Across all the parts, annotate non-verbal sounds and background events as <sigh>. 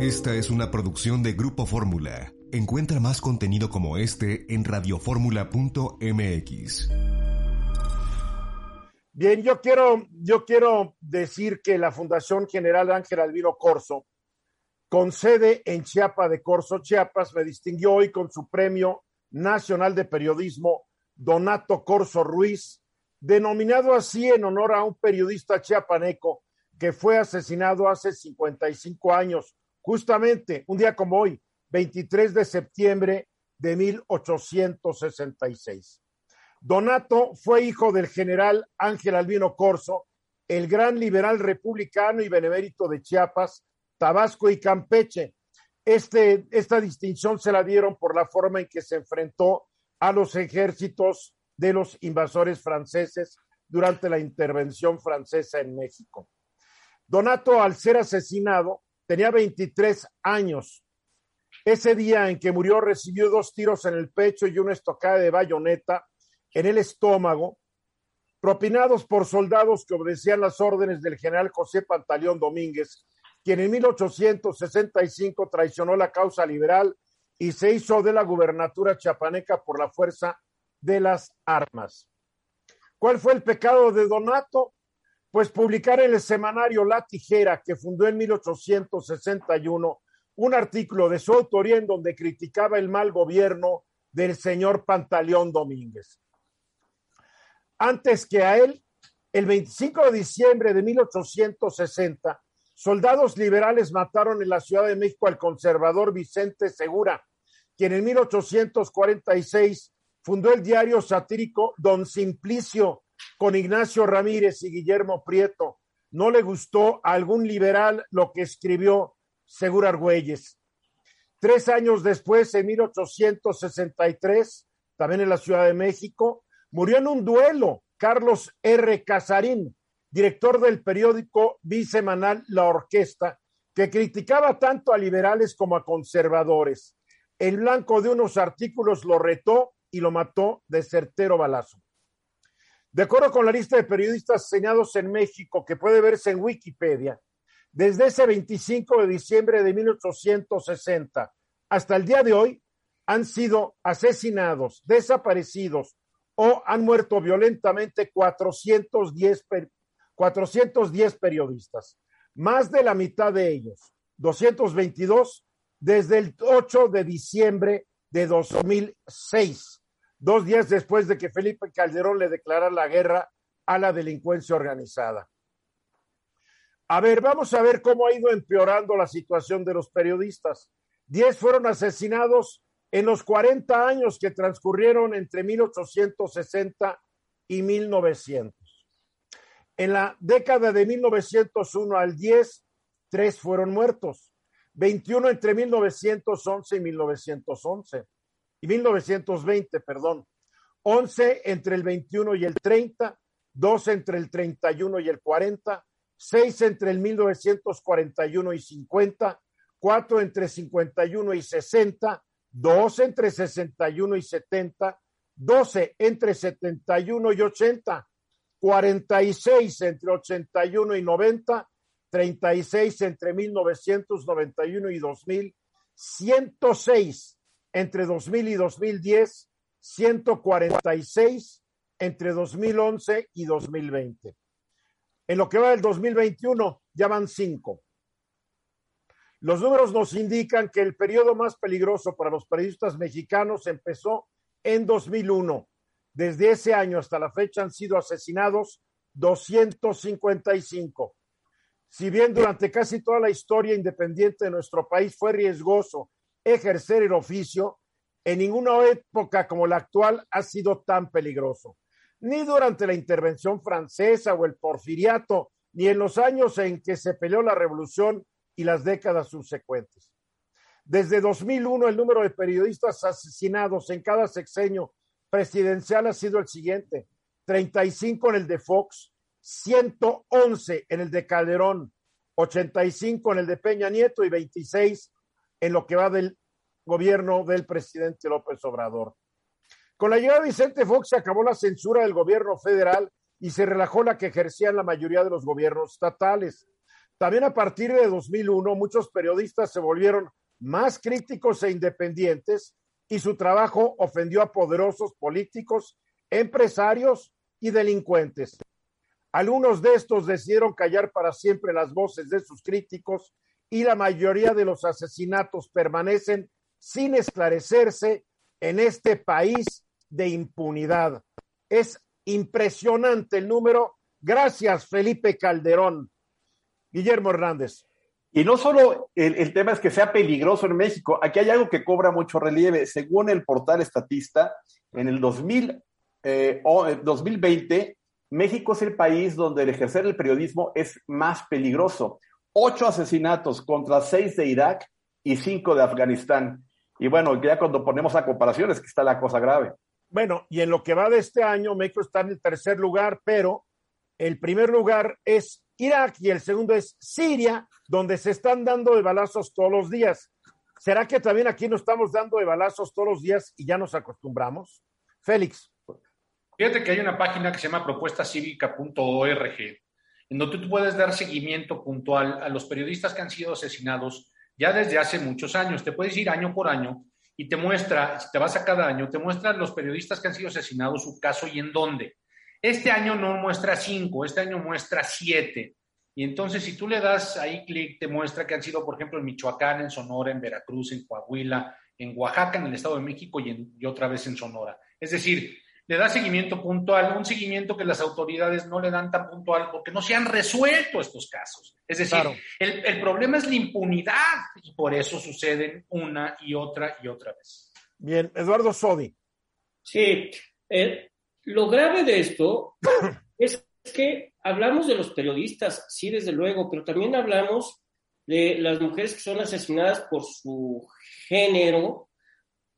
Esta es una producción de Grupo Fórmula. Encuentra más contenido como este en radioformula.mx. Bien, yo quiero, yo quiero decir que la Fundación General Ángel Albino Corso, con sede en Chiapa de Corso, Chiapas, me distinguió hoy con su Premio Nacional de Periodismo Donato Corso Ruiz, denominado así en honor a un periodista chiapaneco que fue asesinado hace 55 años, justamente un día como hoy, 23 de septiembre de 1866. Donato fue hijo del general Ángel Albino Corso, el gran liberal republicano y benemérito de Chiapas, Tabasco y Campeche. Este, esta distinción se la dieron por la forma en que se enfrentó a los ejércitos de los invasores franceses durante la intervención francesa en México. Donato, al ser asesinado, tenía 23 años. Ese día en que murió recibió dos tiros en el pecho y una estocada de bayoneta en el estómago, propinados por soldados que obedecían las órdenes del general José Pantaleón Domínguez, quien en 1865 traicionó la causa liberal y se hizo de la gubernatura chapaneca por la fuerza de las armas. ¿Cuál fue el pecado de Donato? Pues publicar en el semanario La Tijera, que fundó en 1861, un artículo de su autoría en donde criticaba el mal gobierno del señor Pantaleón Domínguez. Antes que a él, el 25 de diciembre de 1860, soldados liberales mataron en la Ciudad de México al conservador Vicente Segura, quien en 1846 fundó el diario satírico Don Simplicio con Ignacio Ramírez y Guillermo Prieto. No le gustó a algún liberal lo que escribió Segura Argüelles. Tres años después, en 1863, también en la Ciudad de México, murió en un duelo Carlos R. Casarín, director del periódico bisemanal La Orquesta, que criticaba tanto a liberales como a conservadores. El blanco de unos artículos lo retó y lo mató de certero balazo. De acuerdo con la lista de periodistas asesinados en México, que puede verse en Wikipedia, desde ese 25 de diciembre de 1860 hasta el día de hoy, han sido asesinados, desaparecidos o han muerto violentamente 410, 410 periodistas. Más de la mitad de ellos, 222, desde el 8 de diciembre de 2006, dos días después de que Felipe Calderón le declarara la guerra a la delincuencia organizada. A ver, vamos a ver cómo ha ido empeorando la situación de los periodistas. Diez fueron asesinados en los 40 años que transcurrieron entre 1860 y 1900. En la década de 1901 al 10, tres fueron muertos. 21 entre 1911 y 1911, y 1920, perdón. 11 entre el 21 y el 30, 2 entre el 31 y el 40, 6 entre el 1941 y 50, 4 entre 51 y 60, 2 entre 61 y 70, 12 entre 71 y 80, 46 entre 81 y 90, 36 entre 1991 y 2000, 106 entre 2000 y 2010, 146 entre 2011 y 2020. En lo que va del 2021 ya van cinco. Los números nos indican que el periodo más peligroso para los periodistas mexicanos empezó en 2001. Desde ese año hasta la fecha han sido asesinados 255. Si bien durante casi toda la historia independiente de nuestro país fue riesgoso ejercer el oficio, en ninguna época como la actual ha sido tan peligroso. Ni durante la intervención francesa o el porfiriato, ni en los años en que se peleó la revolución y las décadas subsecuentes. Desde 2001, el número de periodistas asesinados en cada sexenio presidencial ha sido el siguiente: 35 en el de Fox, 111 en el de Calderón, 85 en el de Peña Nieto y 26 en lo que va del gobierno del presidente López Obrador. Con la llegada de Vicente Fox se acabó la censura del gobierno federal y se relajó la que ejercían la mayoría de los gobiernos estatales. también a partir de 2001 muchos periodistas se volvieron más críticos e independientes y su trabajo ofendió a poderosos políticos, empresarios y delincuentes. Algunos de estos decidieron callar para siempre las voces de sus críticos y la mayoría de los asesinatos permanecen sin esclarecerse en este país de impunidad. Es impresionante el número. Gracias, Felipe Calderón. Guillermo Hernández. Y no solo el, tema es que sea peligroso en México, aquí hay algo que cobra mucho relieve. Según el portal Estatista, en el 2000, 2020, eh, México es el país donde el ejercer el periodismo es más peligroso. Ocho asesinatos contra seis de Irak y cinco de Afganistán. Y bueno, ya cuando ponemos a comparación es que está la cosa grave. Bueno, y en lo que va de este año, México está en el tercer lugar, pero el primer lugar es Irak y el segundo es Siria, donde se están dando de balazos todos los días. ¿Será que también aquí nos estamos dando de balazos todos los días y ya nos acostumbramos? Félix. Fíjate que hay una página que se llama propuestacivica.org, en donde tú puedes dar seguimiento puntual a los periodistas que han sido asesinados ya desde hace muchos años. Te puedes ir año por año y te muestra, te vas a cada año, te muestra los periodistas que han sido asesinados, su caso y en dónde. Este año no muestra cinco, este año muestra siete. Y entonces, si tú le das ahí clic, te muestra que han sido, por ejemplo, en Michoacán, en Sonora, en Veracruz, en Coahuila, en Oaxaca, en el Estado de México y otra vez en Sonora. Es decir, le da seguimiento puntual, un seguimiento que las autoridades no le dan tan puntual porque no se han resuelto estos casos. Es decir, el, problema es la impunidad y por eso suceden una y otra y otra vez. Bien, Eduardo Sodi. Sí, eh, lo grave de esto <coughs> es que hablamos de los periodistas, sí, desde luego, pero también hablamos de las mujeres que son asesinadas por su género,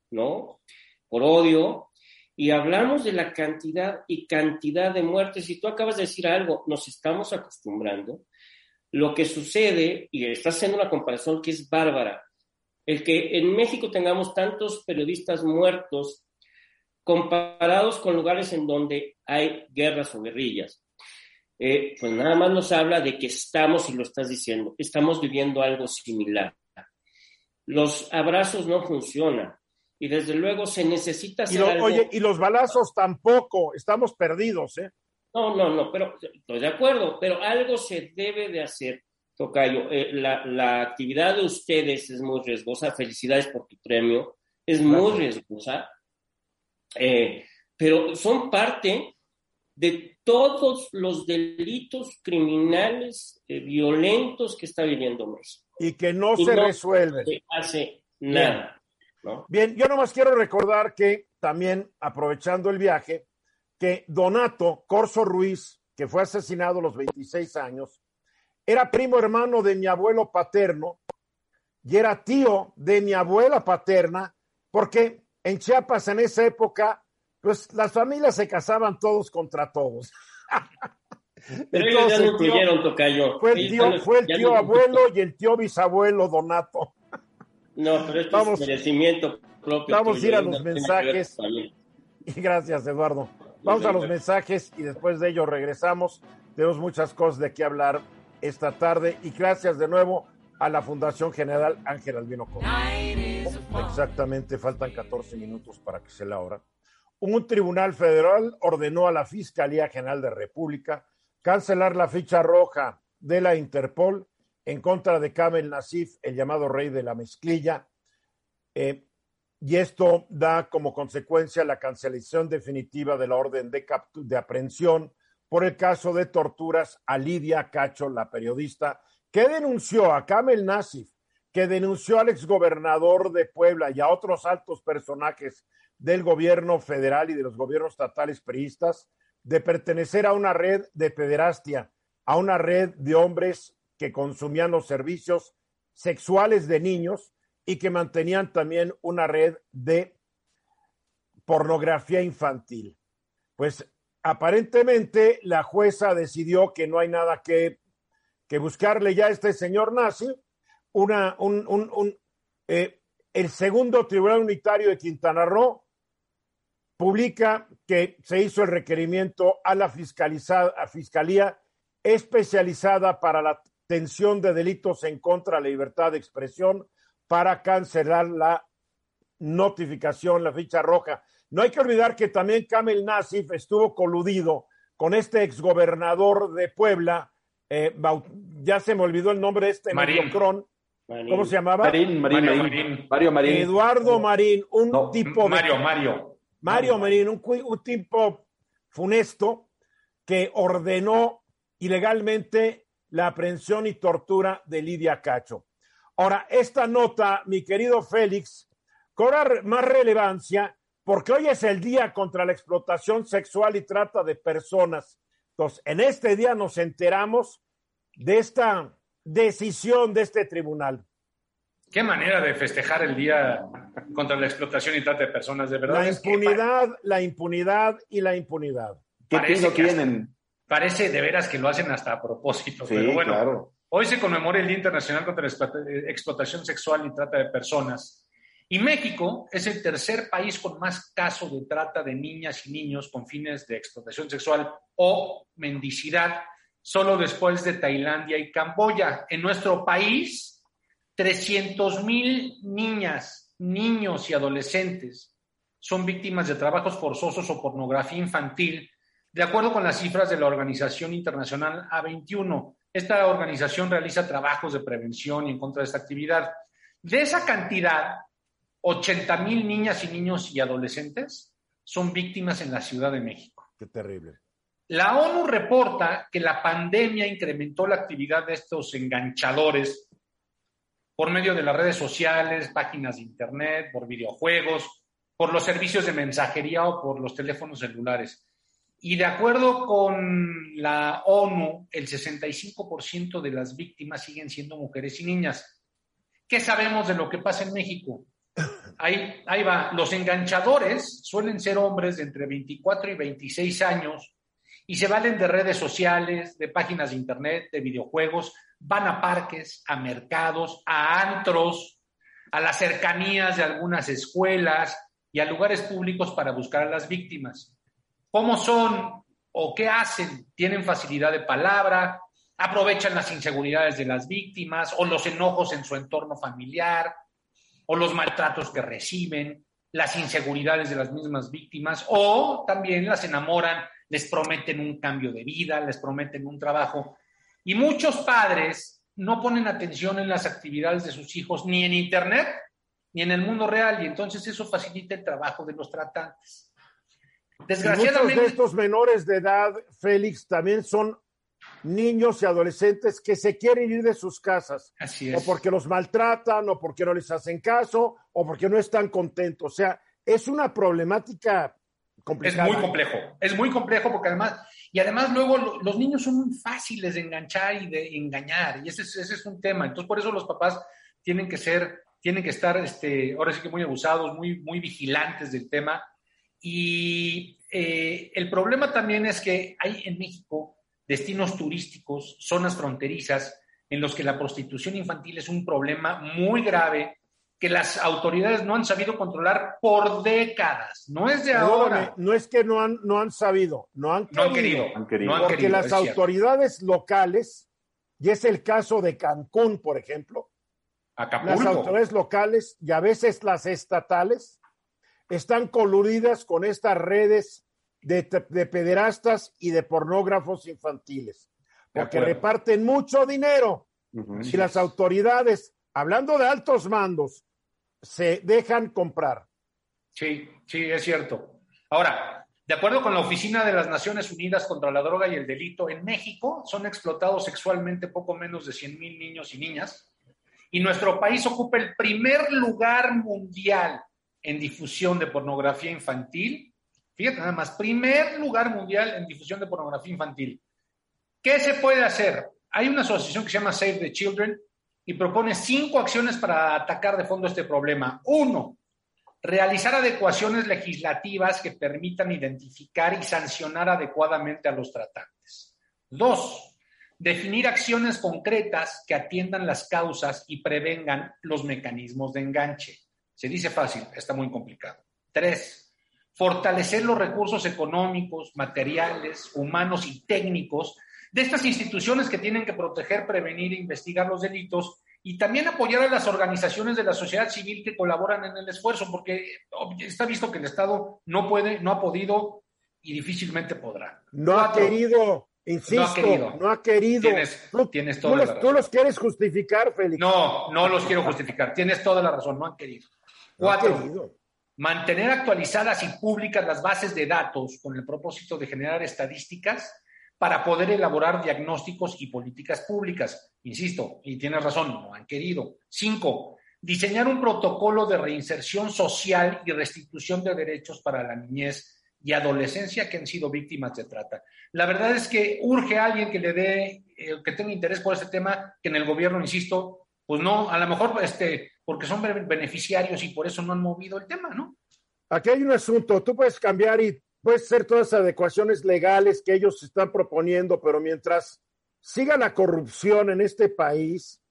¿no? Por odio, y hablamos de la cantidad y cantidad de muertes, y tú acabas de decir algo, nos estamos acostumbrando. Lo que sucede, y estás haciendo una comparación que es bárbara, el que en México tengamos tantos periodistas muertos comparados con lugares en donde hay guerras o guerrillas, eh, pues nada más nos habla de que estamos, y lo estás diciendo, estamos viviendo algo similar. Los abrazos no funcionan, y desde luego se necesita hacer y Oye, y los balazos tampoco, estamos perdidos, ¿eh? No, no, no, pero estoy de acuerdo, pero algo se debe de hacer, Tocayo. Eh, la, actividad de ustedes es muy riesgosa, felicidades por tu premio, es muy riesgosa, eh, pero son parte de todos los delitos criminales eh, violentos que está viviendo México. Y que no se resuelven. Se hace nada. Bien, yo nomás quiero recordar que también, aprovechando el viaje, que Donato Corso Ruiz, que fue asesinado a los 26 años, era primo hermano de mi abuelo paterno y era tío de mi abuela paterna, porque en Chiapas en esa época, pues las familias se casaban todos contra todos. <laughs> Pero Entonces, ya no tocayo. Fue el tío, fue el tío abuelo y el tío bisabuelo Donato. No, pero esto vamos, es merecimiento propio. Vamos a ir a los mensajes. Y <laughs> gracias, Eduardo. Vamos a los mensajes y después de ello regresamos. Tenemos muchas cosas de qué hablar esta tarde y gracias de nuevo a la Fundación General Ángel Albino Exactamente, faltan 14 minutos para que sea la hora. Un tribunal federal ordenó a la Fiscalía General de República cancelar la ficha roja de la Interpol en contra de Kamel Nasif, el llamado rey de la mezclilla. Eh, y esto da como consecuencia la cancelación definitiva de la orden de, de aprehensión por el caso de torturas a Lidia Cacho, la periodista, que denunció a Kamel Nasif, que denunció al exgobernador de Puebla y a otros altos personajes del gobierno federal y de los gobiernos estatales priistas de pertenecer a una red de pederastia, a una red de hombres que consumían los servicios sexuales de niños y que mantenían también una red de pornografía infantil. Pues aparentemente la jueza decidió que no hay nada que, que buscarle ya a este señor nazi. Una, un, un, eh, el segundo Tribunal Unitario de Quintana Roo publica que se hizo el requerimiento a la fiscalizada, a Fiscalía especializada para la extensión de delitos en contra de la libertad de expresión para cancelar la notificación, la ficha roja. No hay que olvidar que también Kamel Nasif estuvo coludido con este exgobernador de Puebla, eh, ya se me olvidó el nombre de este Marín. Cron. ¿Cómo se llamaba? Marín, Marín, Mario Marín. Marín. Mario Marín. Eduardo Marín, un No, tipo de Mario, Mario. Mario Marín, un, un tipo funesto que ordenó ilegalmente la aprehensión y tortura de Lidia Cacho. Ahora, esta nota, mi querido Félix, cobra más relevancia porque hoy es el día contra la explotación sexual y trata de personas. Entonces, en este día nos enteramos de esta decisión de este tribunal. Qué manera de festejar el día contra la explotación y trata de personas, de verdad. La que impunidad, la impunidad y la impunidad. ¿Qué Parece piso que hasta- tienen? Parece de veras que lo hacen hasta a propósito. Sí, pero bueno, claro. hoy se conmemora el Día Internacional contra la Explo- Explotación Sexual y Trata de Personas. Y México es el tercer país con más casos de trata de niñas y niños con fines de explotación sexual o mendicidad, solo después de Tailandia y Camboya. En nuestro país, 300 mil niñas, niños y adolescentes son víctimas de trabajos forzosos o pornografía infantil, de acuerdo con las cifras de la Organización Internacional A21. Esta organización realiza trabajos de prevención y en contra de esta actividad. De esa cantidad, 80 mil niñas y niños y adolescentes son víctimas en la Ciudad de México. Qué terrible. La ONU reporta que la pandemia incrementó la actividad de estos enganchadores por medio de las redes sociales, páginas de internet, por videojuegos, por los servicios de mensajería o por los teléfonos celulares. Y de acuerdo con la ONU, el 65% de las víctimas siguen siendo mujeres y niñas. ¿Qué sabemos de lo que pasa en México? Ahí, va. Los enganchadores suelen ser hombres de entre 24 y 26 años y se valen de redes sociales, de páginas de internet, de videojuegos, van a parques, a mercados, a antros, a las cercanías de algunas escuelas y a lugares públicos para buscar a las víctimas. ¿Cómo son o qué hacen? ¿Tienen facilidad de palabra? ¿Aprovechan las inseguridades de las víctimas o los enojos en su entorno familiar o los maltratos que reciben, las inseguridades de las mismas víctimas o también las enamoran les prometen un cambio de vida, les prometen un trabajo. Y muchos padres no ponen atención en las actividades de sus hijos, ni en Internet, ni en el mundo real, y entonces eso facilita el trabajo de los tratantes. Y muchos Desgraciadamente, de estos menores de edad, Félix, también son niños y adolescentes que se quieren ir de sus casas, así o es. porque los maltratan, o porque no les hacen caso, o porque no están contentos. O sea, es una problemática Es complicada. muy complejo, es muy complejo porque además, y además luego lo- los niños son muy fáciles de enganchar y de engañar, y ese es, ese es un tema. Entonces, por eso los papás tienen que ser, tienen que estar, este, ahora sí que muy abusados, muy, muy vigilantes del tema. Y eh, el problema también es que hay en México destinos turísticos, zonas fronterizas, en los que la prostitución infantil es un problema muy grave que las autoridades no han sabido controlar por décadas. No es de Perdóname, ahora. no es que no han, no han sabido, no han No han querido. querido. Han querido. No han porque querido, las cierto. autoridades locales, y es el caso de Cancún, por ejemplo, las Acapulco. autoridades locales y a veces las estatales están coludidas con estas redes de, pederastas y de pornógrafos infantiles, porque reparten mucho dinero. Ujú. Si las autoridades, hablando de altos mandos, se dejan comprar. Sí, sí, es cierto. Ahora, de acuerdo con la Oficina de las Naciones Unidas contra la Droga y el Delito, en México son explotados sexualmente poco menos de 100 mil niños y niñas, y nuestro país ocupa el primer lugar mundial en difusión de pornografía infantil. Fíjate nada más, primer lugar mundial en difusión de pornografía infantil. ¿Qué se puede hacer? Hay una asociación que se llama Save the Children y propone cinco acciones para atacar de fondo este problema. Uno, realizar adecuaciones legislativas que permitan identificar y sancionar adecuadamente a los tratantes. Dos, definir acciones concretas que atiendan las causas y prevengan los mecanismos de enganche. Se dice fácil, está muy complicado. Tres, fortalecer los recursos económicos, materiales, humanos y técnicos de estas instituciones que tienen que proteger, prevenir e investigar los delitos y también apoyar a las organizaciones de la sociedad civil que colaboran en el esfuerzo, porque está visto que el Estado no puede, no ha podido y difícilmente podrá. No ha querido, insisto, no ha querido. Tienes, tú, tienes toda los, la tú los quieres justificar, Félix. No, no los quiero justificar. Tienes toda la razón, no han querido. Cuatro, mantener actualizadas y públicas las bases de datos con el propósito de generar estadísticas para poder elaborar diagnósticos y políticas públicas. Insisto, y tienes razón, no han querido. Cinco, diseñar un protocolo de reinserción social y restitución de derechos para la niñez y adolescencia que han sido víctimas de trata. La verdad es que urge a alguien que le dé, eh, que tenga interés por este tema, que en el gobierno, insisto, pues no, a lo mejor este, porque son beneficiarios y por eso no han movido el tema, ¿no? Aquí hay un asunto, tú puedes cambiar y puedes hacer todas las adecuaciones legales que ellos están proponiendo, pero mientras siga la corrupción en este país,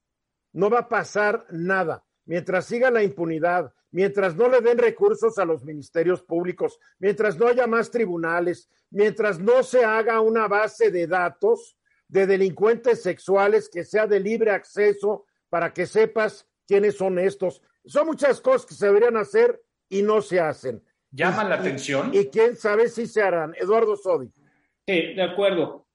no va a pasar nada. Mientras siga la impunidad, mientras no le den recursos a los ministerios públicos, mientras no haya más tribunales, mientras no se haga una base de datos de delincuentes sexuales que sea de libre acceso para que sepas quiénes son estos. Son muchas cosas que se deberían hacer y no se hacen. Llama Y- la y- atención. Y, quién sabe si se harán. Eduardo Sodi. Sí, de acuerdo.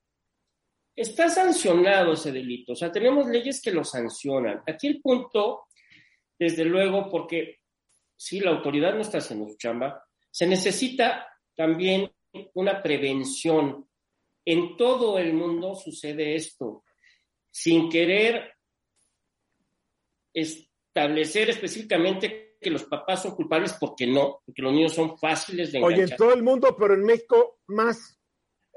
Está sancionado ese delito, o sea, tenemos leyes que lo sancionan. Aquí el punto, desde luego, porque si la autoridad no está haciendo su chamba, se necesita también una prevención. En todo el mundo sucede esto, sin querer establecer específicamente que los papás son culpables, porque no, porque los niños son fáciles de Oye, en enganchar. todo el mundo, pero en México más.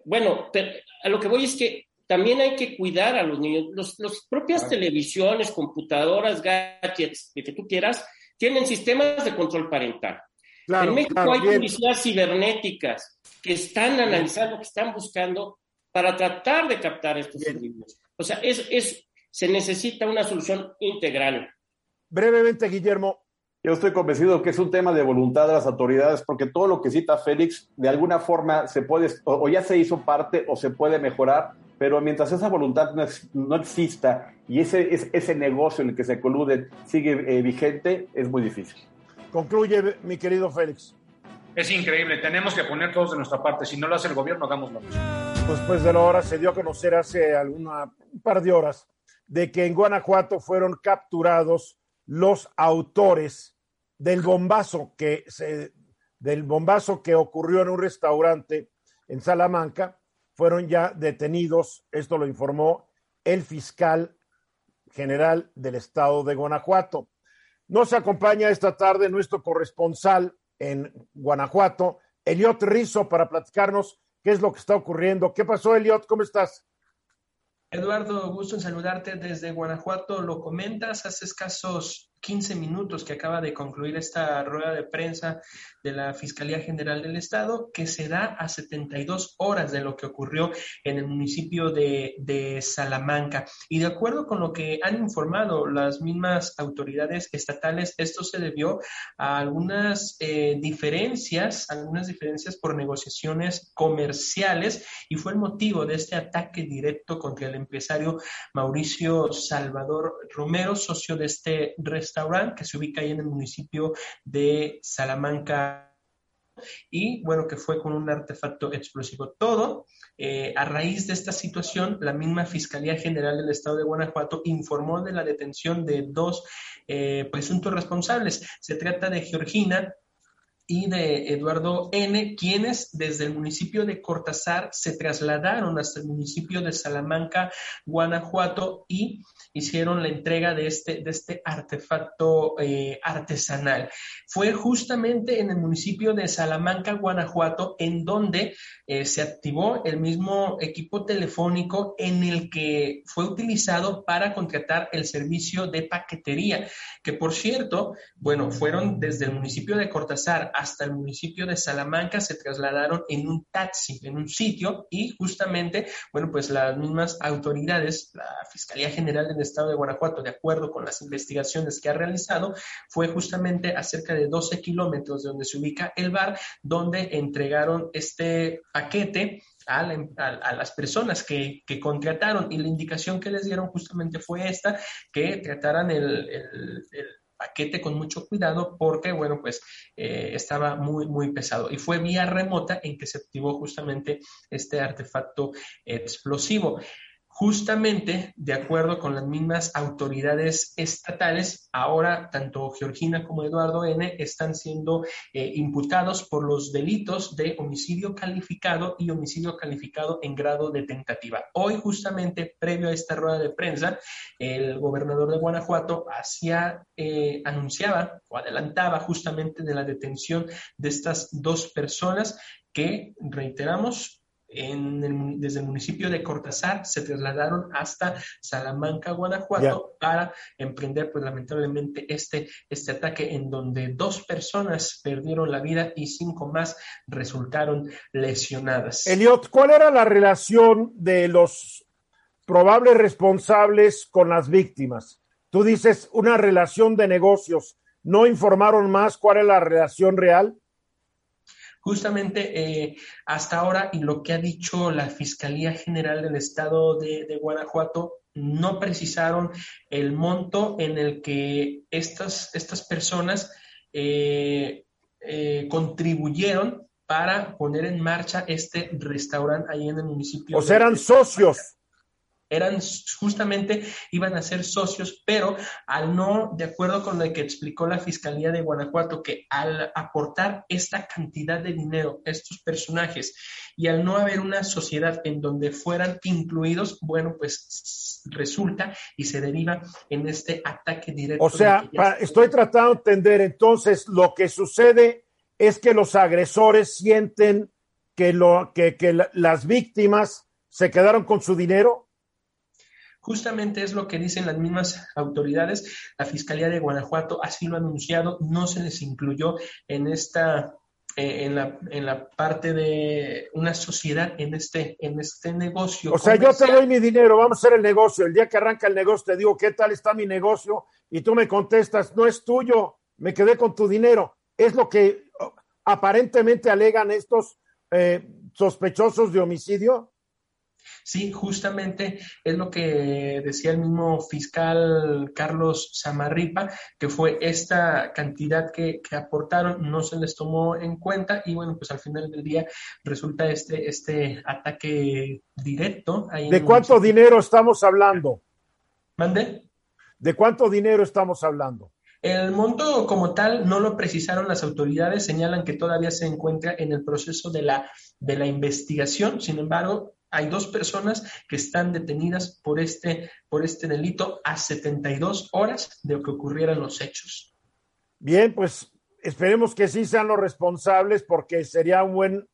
Bueno, pero a lo que voy es que también hay que cuidar a los niños. Los, los propias televisiones, computadoras, gadgets, lo que tú quieras, tienen sistemas de control parental. Claro, en México claro, hay bien. publicidades cibernéticas que están analizando, que están buscando para tratar de captar estos individuos. O sea, es, es, se necesita una solución integral. Brevemente, Guillermo, Yo estoy convencido que es un tema de voluntad de las autoridades, porque todo lo que cita Félix, de alguna forma se puede, o, o ya se hizo parte o se puede mejorar, pero mientras esa voluntad no, ex- no exista y ese, es- ese negocio en el que se coluden sigue eh, vigente, es muy difícil. concluye, mi querido Félix. Es increíble, tenemos que poner todos de nuestra parte. Si no lo hace el gobierno, hagamos lo mismo. Después de la hora se dio a conocer hace alguna, un par de horas de que en Guanajuato fueron capturados los autores del bombazo que se, del bombazo que ocurrió en un restaurante en Salamanca. Fueron ya detenidos, esto lo informó el fiscal general del estado de Guanajuato. Nos acompaña esta tarde nuestro corresponsal en Guanajuato, Eliot Rizo, para platicarnos qué es lo que está ocurriendo. ¿Qué pasó, Eliot? ¿Cómo estás? Eduardo, gusto en saludarte desde Guanajuato. Lo comentas hace escasos 15 minutos que acaba de concluir esta rueda de prensa de la Fiscalía General del Estado, que se da a 72 horas de lo que ocurrió en el municipio de, Salamanca. Y de acuerdo con lo que han informado las mismas autoridades estatales, esto se debió a algunas eh, diferencias, algunas diferencias por negociaciones comerciales y fue el motivo de este ataque directo contra el empresario Mauricio Salvador Romero, socio de este restaurante que se ubica ahí en el municipio de Salamanca y bueno, que fue con un artefacto explosivo. Todo eh, a raíz de esta situación, la misma Fiscalía General del Estado de Guanajuato informó de la detención de dos eh, presuntos responsables. Se trata de Georgina y de Eduardo N., quienes desde el municipio de Cortázar se trasladaron hasta el municipio de Salamanca, Guanajuato, y hicieron la entrega de este, de este artefacto eh, artesanal. Fue justamente en el municipio de Salamanca, Guanajuato, en donde eh, se activó el mismo equipo telefónico en el que fue utilizado para contratar el servicio de paquetería, que por cierto, bueno, fueron desde el municipio de Cortázar hasta el municipio de Salamanca, se trasladaron en un taxi, en un sitio, y justamente, bueno, pues las mismas autoridades, la Fiscalía General del Estado de Guanajuato, de acuerdo con las investigaciones que ha realizado, fue justamente a cerca de 12 kilómetros de donde se ubica el bar, donde entregaron este paquete a, las personas que, contrataron y la indicación que les dieron justamente fue esta, que trataran el, paquete con mucho cuidado porque, bueno, pues eh, estaba muy, muy pesado. Y fue vía remota en que se activó justamente este artefacto explosivo. Justamente, de acuerdo con las mismas autoridades estatales, ahora tanto Georgina como Eduardo N. están siendo eh, imputados por los delitos de homicidio calificado y homicidio calificado en grado de tentativa. Hoy, justamente, previo a esta rueda de prensa, el gobernador de Guanajuato hacía, eh, anunciaba o adelantaba justamente de la detención de estas dos personas que, reiteramos, desde el municipio de Cortázar se trasladaron hasta Salamanca, Guanajuato, para emprender, pues lamentablemente, este, este ataque en donde dos personas perdieron la vida y cinco más resultaron lesionadas. Eliot, ¿cuál era la relación de los probables responsables con las víctimas? Tú dices una relación de negocios. ¿No informaron más cuál es la relación real? Justamente eh, hasta ahora y lo que ha dicho la Fiscalía General del Estado de, Guanajuato, no precisaron el monto en el que estas, estas personas eh, eh, contribuyeron para poner en marcha este restaurante ahí en el municipio. O sea, eran socios eran justamente, iban a ser socios, pero al no, de acuerdo con lo que explicó la Fiscalía de Guanajuato, que al aportar esta cantidad de dinero a estos personajes y al no haber una sociedad en donde fueran incluidos, bueno, pues resulta y se deriva en este ataque directo. O sea, estoy tratando de entender entonces lo que sucede es que los agresores sienten que, lo, que, que las víctimas se quedaron con su dinero. Justamente es lo que dicen las mismas autoridades. La Fiscalía de Guanajuato así lo ha anunciado, no se les incluyó en esta eh, en, la, en la parte de una sociedad en este, en este negocio. O sea, yo te doy mi dinero, vamos a hacer el negocio. El día que arranca el negocio te digo, ¿qué tal está mi negocio? Y tú me contestas, no es tuyo, me quedé con tu dinero. Es lo que oh, aparentemente alegan estos eh, sospechosos de homicidio. Sí, justamente es lo que decía el mismo fiscal Carlos Samarripa, que fue esta cantidad que, aportaron, no se les tomó en cuenta y bueno, pues al final del día resulta este, este ataque directo. ¿De cuánto dinero estamos hablando? ¿Mande? ¿De cuánto dinero estamos hablando? El monto como tal no lo precisaron las autoridades, señalan que todavía se encuentra en el proceso de la, de la investigación, sin embargo, hay dos personas que están detenidas por este, por este delito a 72 horas de que ocurrieran los hechos. Bien, pues esperemos que sí sean los responsables porque sería un buen,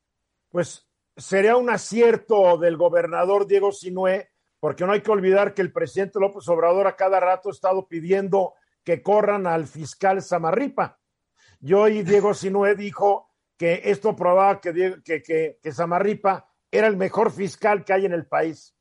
pues sería un acierto del gobernador Diego Sinué, porque no hay que olvidar que el presidente López Obrador a cada rato ha estado pidiendo que corran al fiscal Samarripa. Y hoy Diego Sinué dijo que esto probaba que, que, que, que Samarripa era el mejor fiscal que hay en el país.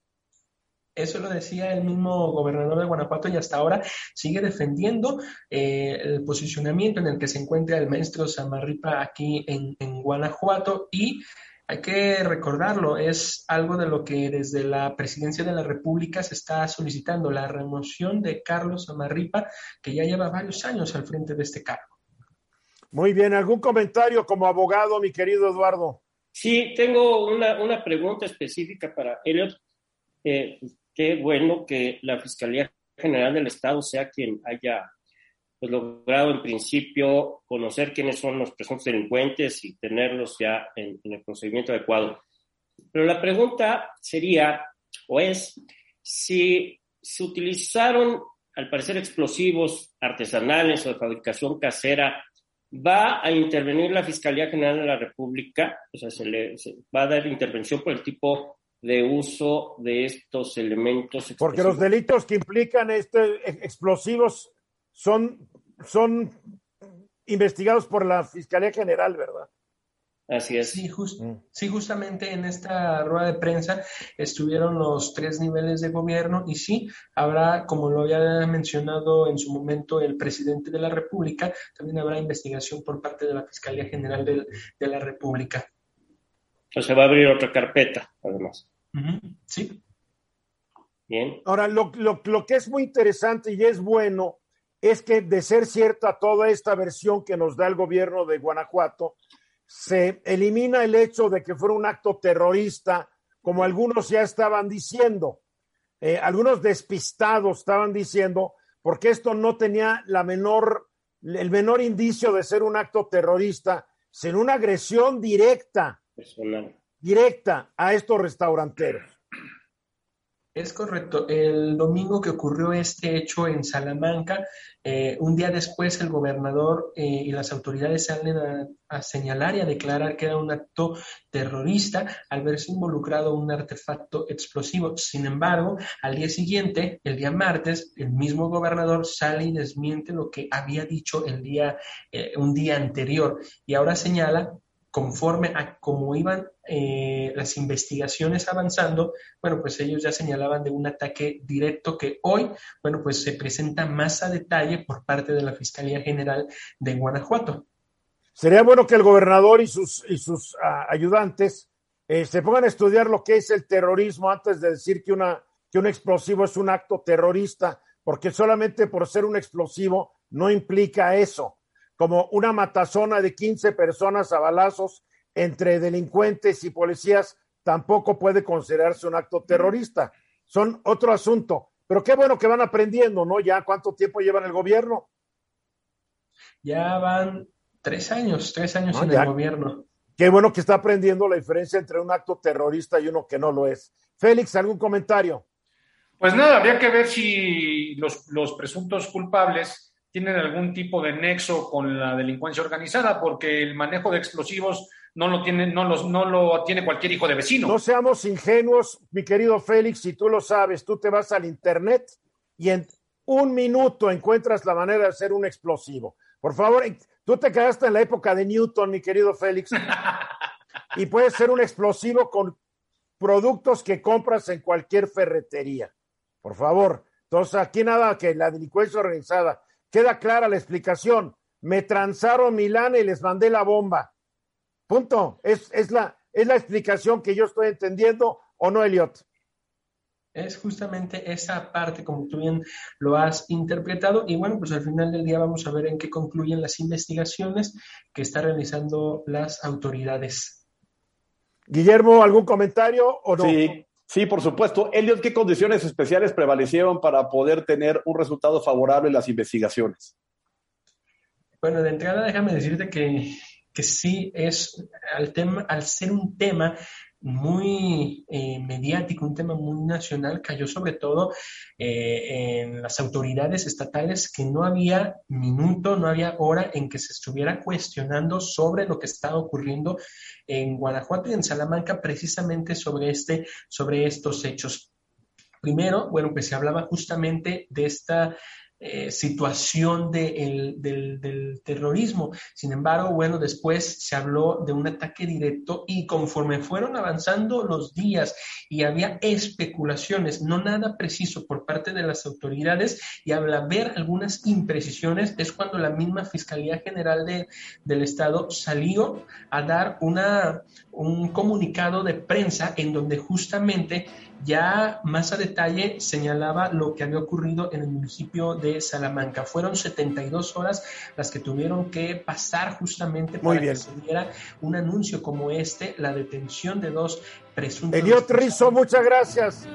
Eso lo decía el mismo gobernador de Guanajuato y hasta ahora sigue defendiendo eh, el posicionamiento en el que se encuentra el maestro Samarripa aquí en, Guanajuato y hay que recordarlo, es algo de lo que desde la presidencia de la República se está solicitando, la remoción de Carlos Samarripa, que ya lleva varios años al frente de este cargo. Muy bien, ¿algún comentario como abogado, mi querido Eduardo? Sí, tengo una, pregunta específica para Elliot. Eh, qué bueno que la Fiscalía General del Estado sea quien haya pues, logrado en principio conocer quiénes son los presuntos delincuentes y tenerlos ya en, el procedimiento adecuado. Pero la pregunta sería, o es, si se utilizaron, al parecer, explosivos artesanales o de fabricación casera va a intervenir la Fiscalía General de la República, o sea, se le va a dar intervención por el tipo de uso de estos elementos. Porque los delitos que implican este explosivos son, son investigados por la Fiscalía General, ¿verdad? Así es. Sí, mm. sí, justamente en esta rueda de prensa estuvieron los tres niveles de gobierno y sí, habrá, como lo había mencionado en su momento el presidente de la República, también habrá investigación por parte de la Fiscalía General de, la República. O se va a abrir otra carpeta, además. Sí. Bien. Ahora, lo, lo, lo, que es muy interesante y es bueno es que de ser cierta toda esta versión que nos da el gobierno de Guanajuato, se elimina el hecho de que fuera un acto terrorista, como algunos ya estaban diciendo. Eh, algunos despistados estaban diciendo, porque esto no tenía la menor, el menor indicio de ser un acto terrorista, sino una agresión directa, directa a estos restauranteros. Es correcto. El domingo que ocurrió este hecho en Salamanca, eh, un día después el gobernador eh, y las autoridades salen a, señalar y a declarar que era un acto terrorista al verse involucrado un artefacto explosivo. Sin embargo, al día siguiente, el día martes, el mismo gobernador sale y desmiente lo que había dicho el día, eh, un día anterior y ahora señala conforme a cómo iban eh, las investigaciones avanzando, bueno, pues ellos ya señalaban de un ataque directo que hoy, bueno, pues se presenta más a detalle por parte de la Fiscalía General de Guanajuato. Sería bueno que el gobernador y sus, y sus uh, ayudantes eh, se pongan a estudiar lo que es el terrorismo antes de decir que, una, que un explosivo es un acto terrorista, porque solamente por ser un explosivo no implica eso como una matazona de 15 personas a balazos entre delincuentes y policías tampoco puede considerarse un acto terrorista. Son otro asunto. Pero qué bueno que van aprendiendo, ¿no? Ya cuánto tiempo llevan el gobierno. Ya van tres años, tres años no, en ya. el gobierno. Qué bueno que está aprendiendo la diferencia entre un acto terrorista y uno que no lo es. Félix, ¿algún comentario? Pues nada, habría que ver si los, los presuntos culpables tienen algún tipo de nexo con la delincuencia organizada, porque el manejo de explosivos no lo tiene, no los, no lo tiene cualquier hijo de vecino. No seamos ingenuos, mi querido Félix, si tú lo sabes, tú te vas al internet y en un minuto encuentras la manera de hacer un explosivo. Por favor, tú te quedaste en la época de Newton, mi querido Félix, <laughs> y puedes ser un explosivo con productos que compras en cualquier ferretería. Por favor. Entonces, aquí nada que la delincuencia organizada Queda clara la explicación. Me transaron Milán y les mandé la bomba. Punto. Es, es, la, es la explicación que yo estoy entendiendo, ¿o no, Elliot? Es justamente esa parte, como tú bien lo has interpretado. Y bueno, pues al final del día vamos a ver en qué concluyen las investigaciones que están realizando las autoridades. Guillermo, ¿algún comentario o no? Sí, Sí, por supuesto. Elliot, ¿qué condiciones especiales prevalecieron para poder tener un resultado favorable en las investigaciones? Bueno, de entrada déjame decirte que, que sí es al, tema, al ser un tema muy eh, mediático, un tema muy nacional, cayó sobre todo eh, en las autoridades estatales que no había minuto, no había hora en que se estuviera cuestionando sobre lo que estaba ocurriendo en Guanajuato y en Salamanca precisamente sobre, este, sobre estos hechos. Primero, bueno, pues se hablaba justamente de esta eh, situación de el, del, del, terrorismo. Sin embargo, bueno, después se habló de un ataque directo y conforme fueron avanzando los días y había especulaciones, no nada preciso por parte de las autoridades y al haber algunas imprecisiones es cuando la misma Fiscalía General de, del Estado salió a dar una, un comunicado de prensa en donde justamente ya más a detalle señalaba lo que había ocurrido en el municipio de Salamanca. Fueron 72 horas las que tuvieron que pasar justamente para que se diera un anuncio como este, la detención de dos presuntos. Eliot Rizzo, muchas gracias.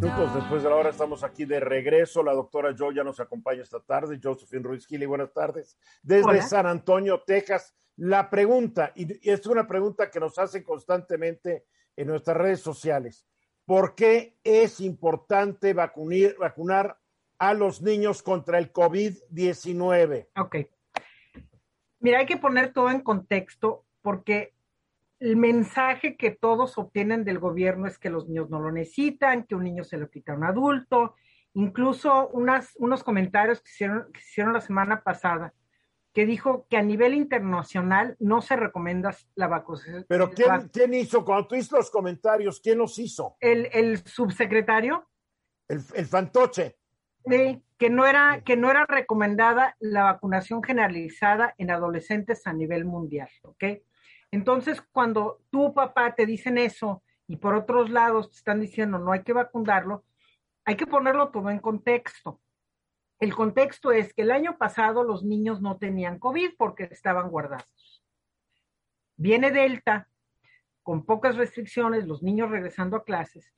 Minutos después de la hora estamos aquí de regreso. La doctora Joe ya nos acompaña esta tarde. Josephine Ruiz Gili, buenas tardes. Desde Hola. San Antonio, Texas. La pregunta, y es una pregunta que nos hacen constantemente en nuestras redes sociales. ¿Por qué es importante vacunar a los niños contra el COVID-19? Ok. Mira, hay que poner todo en contexto porque el mensaje que todos obtienen del gobierno es que los niños no lo necesitan, que un niño se lo quita a un adulto, incluso unas, unos comentarios que hicieron, que hicieron la semana pasada que dijo que a nivel internacional no se recomienda la vacunación. Pero ¿quién, ¿quién hizo? Cuando tú hiciste los comentarios, ¿quién los hizo? El, el subsecretario. El, el fantoche. Sí, que no, era, que no era recomendada la vacunación generalizada en adolescentes a nivel mundial, ¿ok? Entonces, cuando tu papá te dicen eso y por otros lados te están diciendo no hay que vacunarlo, hay que ponerlo todo en contexto. El contexto es que el año pasado los niños no tenían COVID porque estaban guardados. Viene Delta, con pocas restricciones, los niños regresando a clases,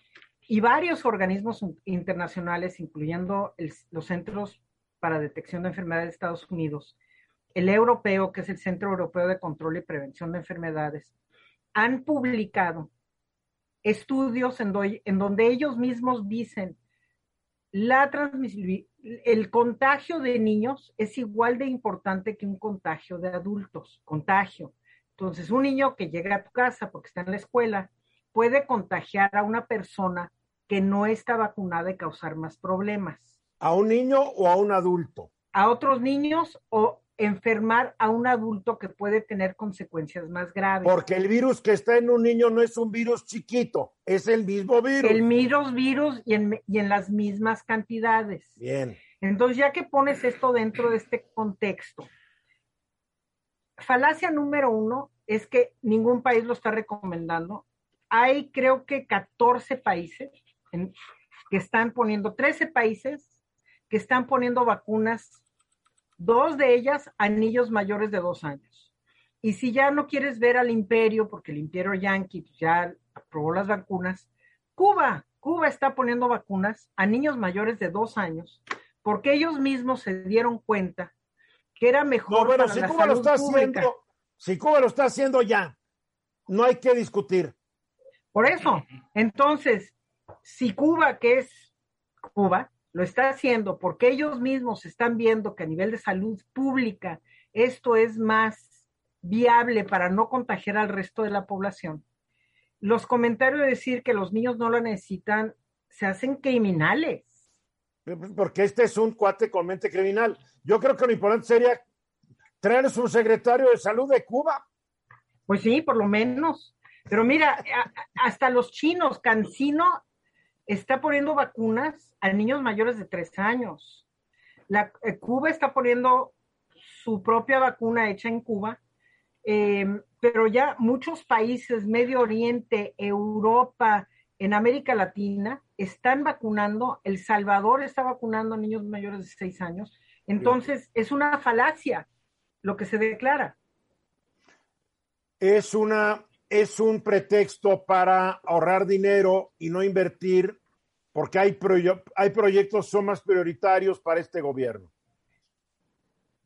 y varios organismos internacionales, incluyendo los Centros para Detección de Enfermedades de Estados Unidos, el europeo, que es el Centro Europeo de Control y Prevención de Enfermedades, han publicado estudios en, donde ellos mismos dicen la el contagio de niños es igual de importante que un contagio de adultos, contagio. Entonces, un niño que llega a tu casa porque está en la escuela puede contagiar a una persona que no está vacunada y causar más problemas. ¿A un niño o a un adulto? A otros niños o enfermar a un adulto que puede tener consecuencias más graves. Porque el virus que está en un niño no es un virus chiquito, es el mismo virus. El mismo virus y en, y en las mismas cantidades. Bien. Entonces, ya que pones esto dentro de este contexto, falacia número uno es que ningún país lo está recomendando. Hay creo que 14 países que están poniendo, 13 países que están poniendo vacunas dos de ellas a niños mayores de dos años. Y si ya no quieres ver al imperio, porque el imperio yankee ya aprobó las vacunas, Cuba, Cuba está poniendo vacunas a niños mayores de dos años, porque ellos mismos se dieron cuenta que era mejor para si la Cuba lo está haciendo, si Cuba lo está haciendo ya, no hay que discutir. Por eso, entonces, si Cuba, que es Cuba, lo está haciendo porque ellos mismos están viendo que a nivel de salud pública esto es más viable para no contagiar al resto de la población. Los comentarios de decir que los niños no lo necesitan se hacen criminales. Porque este es un cuate con mente criminal. Yo creo que lo importante sería traer a su secretario de salud de Cuba. Pues sí, por lo menos. Pero mira, hasta los chinos, Cancino está poniendo vacunas a niños mayores de tres años. Eh, Cuba está poniendo su propia vacuna hecha en Cuba, em, pero ya muchos países, Medio Oriente, Europa, en América Latina, están vacunando. El Salvador está vacunando a niños mayores de seis años. Entonces, es una falacia lo que se declara. Es una es un pretexto para ahorrar dinero y no invertir porque hay, hay proyectos que son más prioritarios para este gobierno.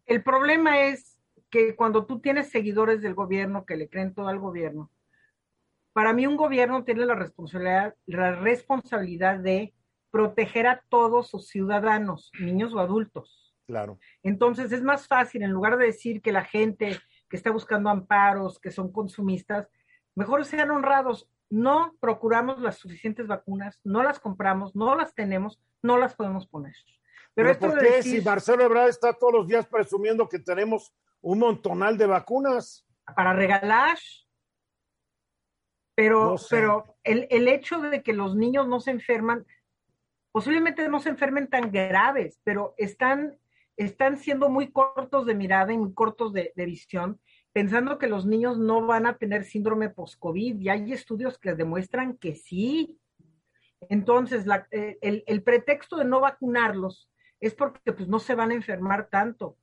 El problema es que cuando tú tienes seguidores del gobierno que le creen todo al gobierno, para mí un gobierno tiene la responsabilidad, la responsabilidad de proteger a todos sus ciudadanos, niños o adultos. Claro. Entonces es más fácil, en lugar de decir que la gente que está buscando amparos, que son consumistas, mejor sean honrados. No procuramos las suficientes vacunas, no las compramos, no las tenemos, no las podemos poner. Pero, ¿por qué si Marcelo Ebrard está todos los días presumiendo que tenemos un montonal de vacunas? Para regalar. Pero, pero el, el hecho de que los niños no se enferman, posiblemente no se enfermen tan graves, pero están, están siendo muy cortos de mirada y muy cortos de, de visión pensando que los niños no van a tener síndrome post-COVID y hay estudios que demuestran que sí. Entonces, eh, el, pretexto de no vacunarlos es porque pues, no se van a enfermar tanto.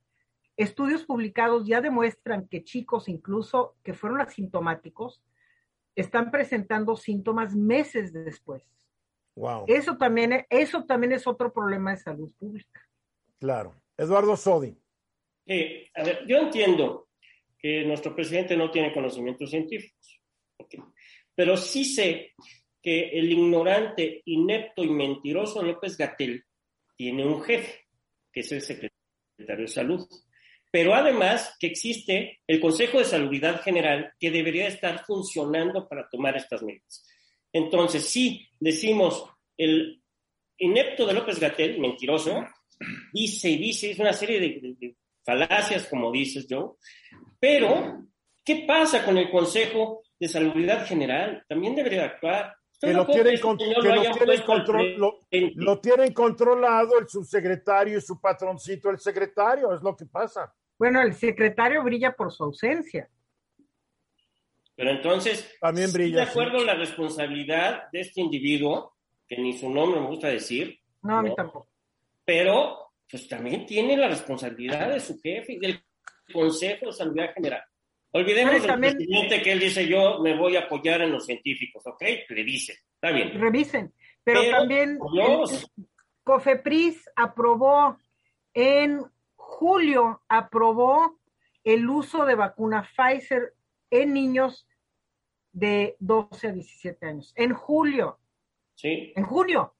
Estudios publicados ya demuestran que chicos, incluso que fueron asintomáticos, están presentando síntomas meses después. Wow. Eso también, eso también es otro problema de salud pública. Claro. Eduardo Sodi. a ver, yo entiendo que nuestro presidente no tiene conocimientos científicos. Pero sí sé que el ignorante, inepto y mentiroso López Gatel tiene un jefe, que es el secretario de Salud. Pero además que existe el Consejo de Salubridad General que debería estar funcionando para tomar estas medidas. Entonces, sí, decimos, el inepto de López Gatel, mentiroso, dice y dice, es una serie de, falacias, como dices, Joe, pero, ¿qué pasa con el Consejo de Salubridad General? También debería actuar. Que, lo tienen, lo, tienen controlado el subsecretario y su patroncito, el secretario, es lo que pasa. Bueno, el secretario brilla por su ausencia. Pero entonces, también brilla. de acuerdo a la responsabilidad de este individuo, que ni su nombre me gusta decir. No, a mí tampoco. Pero, pues también tiene la responsabilidad de su jefe y del Consejo de Salud General. Olvidemos del presidente que él dice, yo me voy a apoyar en los científicos, ¿ok? Revisen, está bien. Revisen, pero, también COFEPRIS aprobó en julio, aprobó el uso de vacuna Pfizer en niños de 12 a 17 años. En julio. Sí. En julio.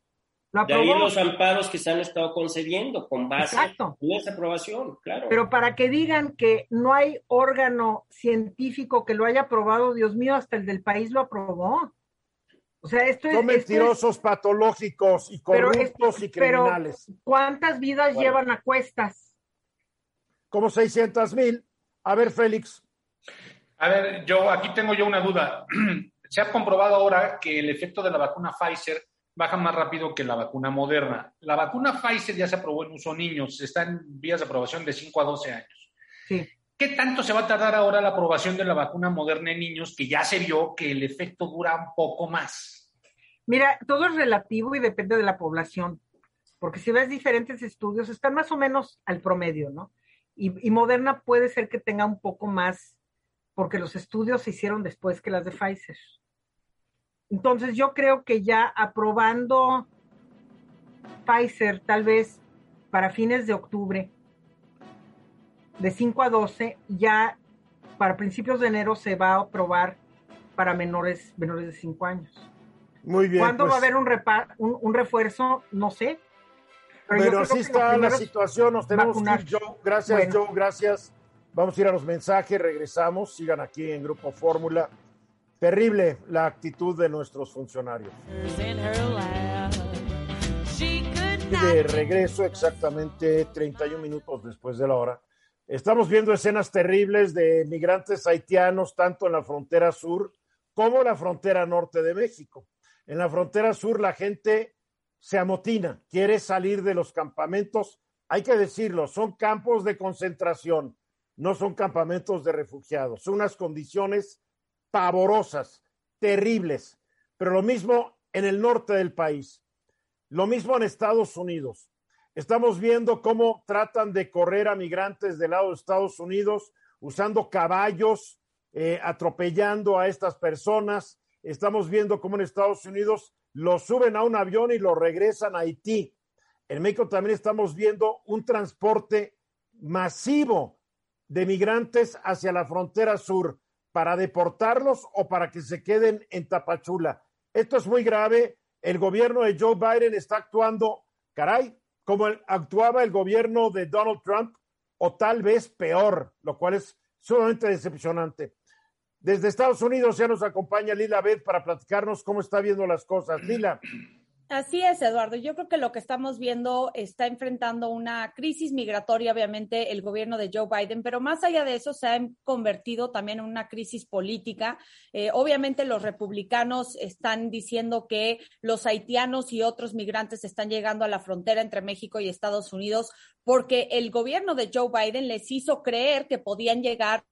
Lo de ahí los amparos que se han estado concediendo con base en esa aprobación, claro. Pero para que digan que no hay órgano científico que lo haya aprobado, Dios mío, hasta el del país lo aprobó. O sea, esto es. Son mentirosos, patológicos y corruptos y criminales. Pero, ¿Cuántas vidas llevan a cuestas? Como 600 mil. A ver, Félix. A ver, yo aquí tengo yo una duda. <clears throat> Se ha comprobado ahora que el efecto de la vacuna Pfizer baja más rápido que la vacuna moderna. La vacuna Pfizer ya se aprobó en uso niños, está en vías de aprobación de 5 a 12 años. Sí. ¿Qué tanto se va a tardar ahora la aprobación de la vacuna moderna en niños que ya se vio que el efecto dura un poco más? Mira, todo es relativo y depende de la población, porque si ves diferentes estudios, están más o menos al promedio, ¿no? Y, Moderna puede ser que tenga un poco más, porque los estudios se hicieron después que las de Pfizer. Entonces yo creo que ya aprobando Pfizer tal vez para fines de octubre, de 5 a 12, ya para principios de enero se va a aprobar para menores, menores de 5 años. Muy bien. ¿Cuándo va a pues haber un, un refuerzo? No sé, pero, así está la situación, nos tenemos que ir, Joe. Gracias, Joe, gracias. Vamos a ir a los mensajes, regresamos, sigan aquí en Grupo Fórmula. Terrible la actitud de nuestros funcionarios. De regreso exactamente 31 minutos después de la hora. Estamos viendo escenas terribles de migrantes haitianos tanto en la frontera sur como en la frontera norte de México. En la frontera sur la gente se amotina, quiere salir de los campamentos. Hay que decirlo, son campos de concentración, no son campamentos de refugiados. Son unas condiciones pavorosas, terribles. Pero lo mismo en el norte del país, lo mismo en Estados Unidos. Estamos viendo cómo tratan de correr a migrantes del lado de Estados Unidos usando caballos, eh, atropellando a estas personas. Estamos viendo cómo en Estados Unidos los suben a un avión y los regresan a Haití. En México también estamos viendo un transporte masivo de migrantes hacia la frontera sur para deportarlos o para que se queden en Tapachula. Esto es muy grave. El gobierno de Joe Biden está actuando, caray, como actuaba el gobierno de Donald Trump o tal vez peor, lo cual es sumamente decepcionante. Desde Estados Unidos ya nos acompaña Lila Beth para platicarnos cómo está viendo las cosas. Lila. Así es, Eduardo. Yo creo que lo que estamos viendo está enfrentando una crisis migratoria, obviamente, el gobierno de Joe Biden, pero más allá de eso se ha convertido también en una crisis política. Eh, obviamente los republicanos están diciendo que los haitianos y otros migrantes están llegando a la frontera entre México y Estados Unidos porque el gobierno de Joe Biden les hizo creer que podían llegar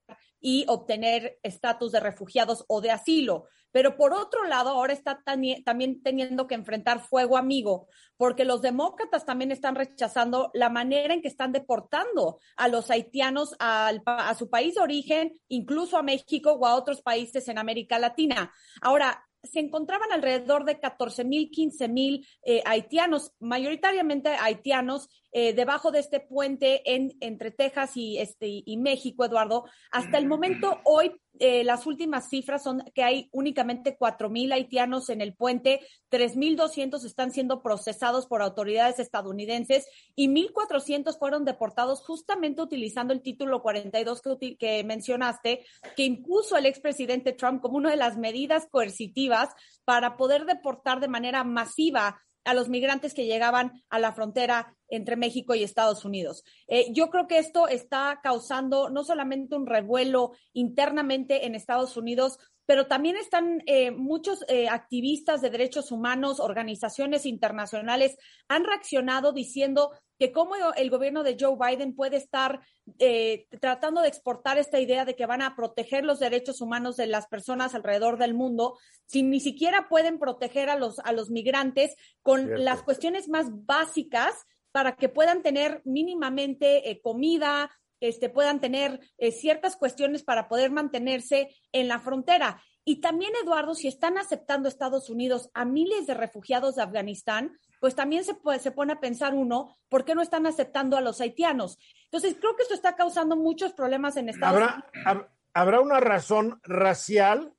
y obtener estatus de refugiados o de asilo. Pero por otro lado, ahora está también teniendo que enfrentar fuego amigo, porque los demócratas también están rechazando la manera en que están deportando a los haitianos a, su país de origen, incluso a México o a otros países en América Latina. Ahora, se encontraban alrededor de 14 mil, 15 mil eh, haitianos, mayoritariamente haitianos, eh, debajo de este puente en, entre Texas y, este, y México, Eduardo. Hasta el momento, hoy, eh, las últimas cifras son que hay únicamente 4 mil haitianos en el puente, 3.200 están siendo procesados por autoridades estadounidenses y 1.400 fueron deportados justamente utilizando el título 42 que, que mencionaste, que impuso el expresidente Trump como una de las medidas coercitivas para poder deportar de manera masiva a los migrantes que llegaban a la frontera entre México y Estados Unidos. Eh, yo creo que esto está causando no solamente un revuelo internamente en Estados Unidos, pero también están eh, muchos eh, activistas de derechos humanos, organizaciones internacionales, han reaccionado diciendo que cómo el gobierno de Joe Biden puede estar eh, tratando de exportar esta idea de que van a proteger los derechos humanos de las personas alrededor del mundo, si ni siquiera pueden proteger a los, a los migrantes con las cuestiones más básicas para que puedan tener mínimamente eh, comida, este, puedan tener eh, ciertas cuestiones para poder mantenerse en la frontera. Y también, Eduardo, si están aceptando Estados Unidos a miles de refugiados de Afganistán, pues también se, se pone a pensar uno, ¿por qué no están aceptando a los haitianos? Entonces, creo que esto está causando muchos problemas en Estados ¿Habrá, Unidos. ¿Habrá una razón racial?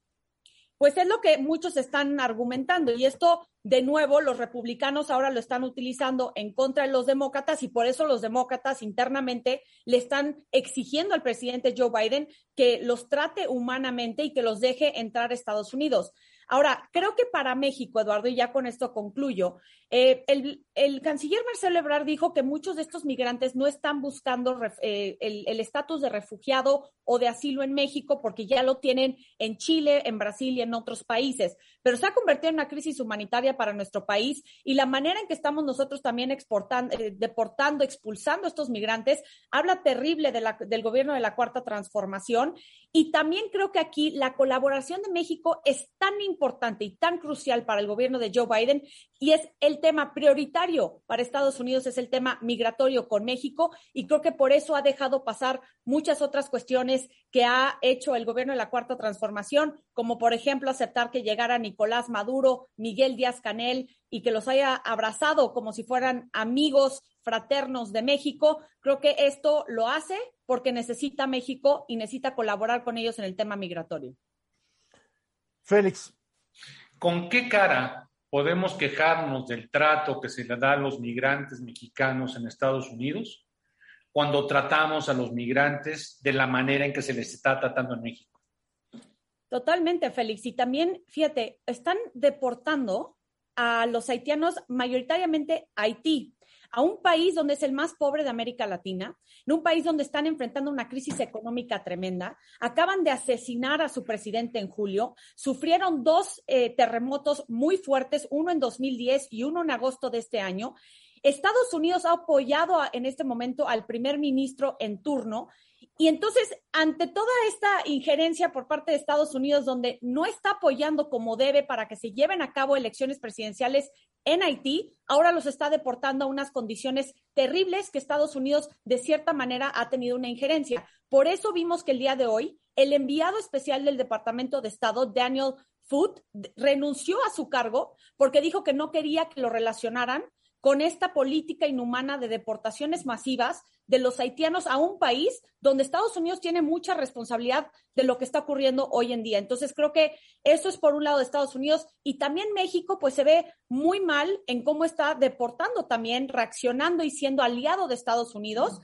Pues es lo que muchos están argumentando y esto, de nuevo, los republicanos ahora lo están utilizando en contra de los demócratas y por eso los demócratas internamente le están exigiendo al presidente Joe Biden que los trate humanamente y que los deje entrar a Estados Unidos. Ahora, creo que para México, Eduardo, y ya con esto concluyo, eh, el, canciller Marcelo Ebrard dijo que muchos de estos migrantes no están buscando eh, el estatus de refugiado o de asilo en México porque ya lo tienen en Chile, en Brasil y en otros países. Pero se ha convertido en una crisis humanitaria para nuestro país y la manera en que estamos nosotros también exportando, eh, deportando, expulsando a estos migrantes, habla terrible del gobierno de la Cuarta Transformación. Y también creo que aquí la colaboración de México es tan importante y tan crucial para el gobierno de Joe Biden y es el tema prioritario para Estados Unidos, es el tema migratorio con México y creo que por eso ha dejado pasar muchas otras cuestiones que ha hecho el gobierno de la Cuarta Transformación, como por ejemplo aceptar que llegara Nicolás Maduro, Miguel Díaz Canel y que los haya abrazado como si fueran amigos fraternos de México. Creo que esto lo hace porque necesita México y necesita colaborar con ellos en el tema migratorio. Félix. ¿Con qué cara podemos quejarnos del trato que se le da a los migrantes mexicanos en Estados Unidos cuando tratamos a los migrantes de la manera en que se les está tratando en México? Totalmente, Félix. Y también, fíjate, están deportando a los haitianos mayoritariamente Haití a un país donde es el más pobre de América Latina, en un país donde están enfrentando una crisis económica tremenda, acaban de asesinar a su presidente en julio, sufrieron dos eh, terremotos muy fuertes, uno en 2010 y uno en agosto de este año. Estados Unidos ha apoyado en este momento al primer ministro en turno y entonces, ante toda esta injerencia por parte de Estados Unidos, donde no está apoyando como debe para que se lleven a cabo elecciones presidenciales en Haití, ahora los está deportando a unas condiciones terribles que Estados Unidos, de cierta manera, ha tenido una injerencia. Por eso vimos que el día de hoy, el enviado especial del Departamento de Estado, Daniel Foot, renunció a su cargo porque dijo que no quería que lo relacionaran con esta política inhumana de deportaciones masivas de los haitianos a un país donde Estados Unidos tiene mucha responsabilidad de lo que está ocurriendo hoy en día. Entonces creo que eso es por un lado de Estados Unidos y también México pues se ve muy mal en cómo está deportando también, reaccionando y siendo aliado de Estados Unidos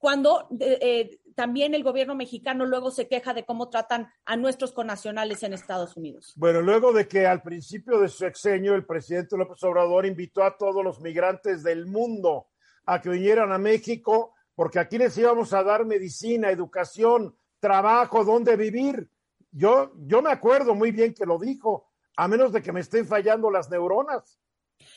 cuando eh, también el gobierno mexicano luego se queja de cómo tratan a nuestros connacionales en Estados Unidos. Bueno, luego de que al principio de su exenio el presidente López Obrador invitó a todos los migrantes del mundo a que vinieran a México, porque aquí les íbamos a dar medicina, educación, trabajo, dónde vivir. Yo, yo me acuerdo muy bien que lo dijo, a menos de que me estén fallando las neuronas.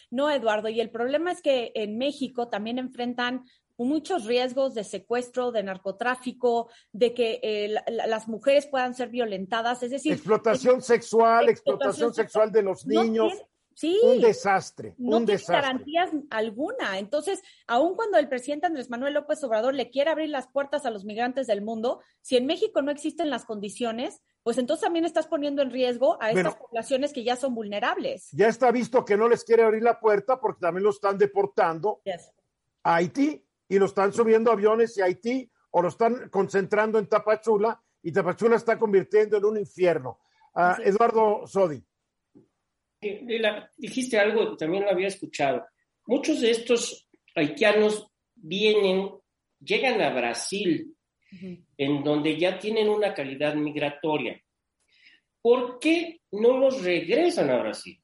No, Eduardo, y el problema es que en México también enfrentan muchos riesgos de secuestro, de narcotráfico, de que eh, la, las mujeres puedan ser violentadas, es decir... Explotación es, sexual, explotación, explotación sexual de los niños. No sí, un desastre, no un tiene desastre. garantías alguna. Entonces, aun cuando el presidente Andrés Manuel López Obrador le quiere abrir las puertas a los migrantes del mundo, si en México no existen las condiciones, pues entonces también estás poniendo en riesgo a estas Bueno. poblaciones que ya son vulnerables. Ya está visto que no les quiere abrir la puerta porque también lo están deportando Yes. a Haití y lo están subiendo a aviones a Haití o lo están concentrando en Tapachula y Tapachula está convirtiendo en un infierno. Ah. Eduardo Sodi. Dijiste algo, también lo había escuchado. Muchos de estos haitianos vienen, llegan a Brasil, en donde ya tienen una calidad migratoria. ¿Por qué no los regresan a Brasil?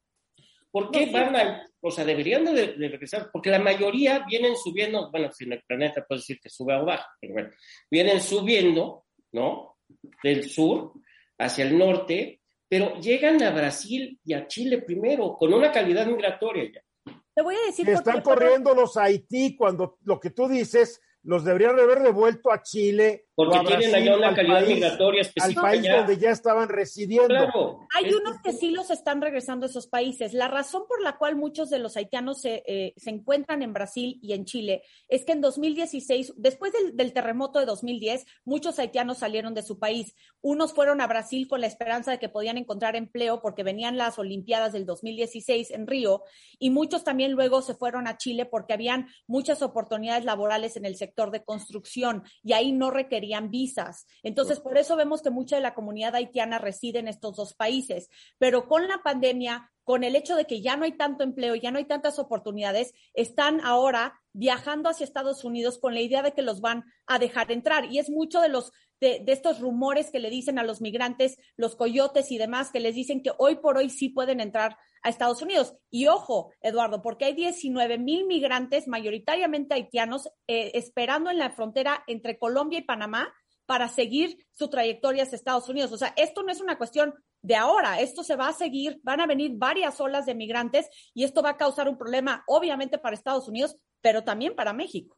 ¿Por qué No van a, o sea, deberían de, de regresar? Porque la mayoría vienen subiendo, bueno, si en el planeta puedes decir que sube o baja, pero bueno, vienen subiendo, ¿no? Del sur hacia el norte, pero llegan a Brasil y a Chile primero, con una calidad migratoria ya. Te voy a decir Que están corriendo los Haití cuando lo que tú dices los deberían haber devuelto a Chile. Porque tienen allá una calidad migratoria específica. Al país donde ya estaban residiendo. Hay unos que sí los están regresando a esos países. La razón por la cual muchos de los haitianos se, eh, se encuentran en Brasil y en Chile es que en 2016, después del, del, terremoto de 2010, muchos haitianos salieron de su país. Unos fueron a Brasil con la esperanza de que podían encontrar empleo porque venían las Olimpiadas del 2016 en Río y muchos también luego se fueron a Chile porque habían muchas oportunidades laborales en el sector de construcción y ahí no requerían visas. Entonces, por eso vemos que mucha de la comunidad haitiana reside en estos dos países. Pero con la pandemia, con el hecho de que ya no hay tanto empleo, ya no hay tantas oportunidades, están ahora viajando hacia Estados Unidos con la idea de que los van a dejar entrar. Y es mucho de los de, de, estos rumores que le dicen a los migrantes, los coyotes y demás, que les dicen que hoy por hoy sí pueden entrar a Estados Unidos. Y ojo, Eduardo, porque hay 19 mil migrantes, mayoritariamente haitianos, eh, esperando en la frontera entre Colombia y Panamá para seguir su trayectoria hacia Estados Unidos. O sea, esto no es una cuestión de ahora, esto se va a seguir, van a venir varias olas de migrantes y esto va a causar un problema, obviamente, para Estados Unidos, pero también para México.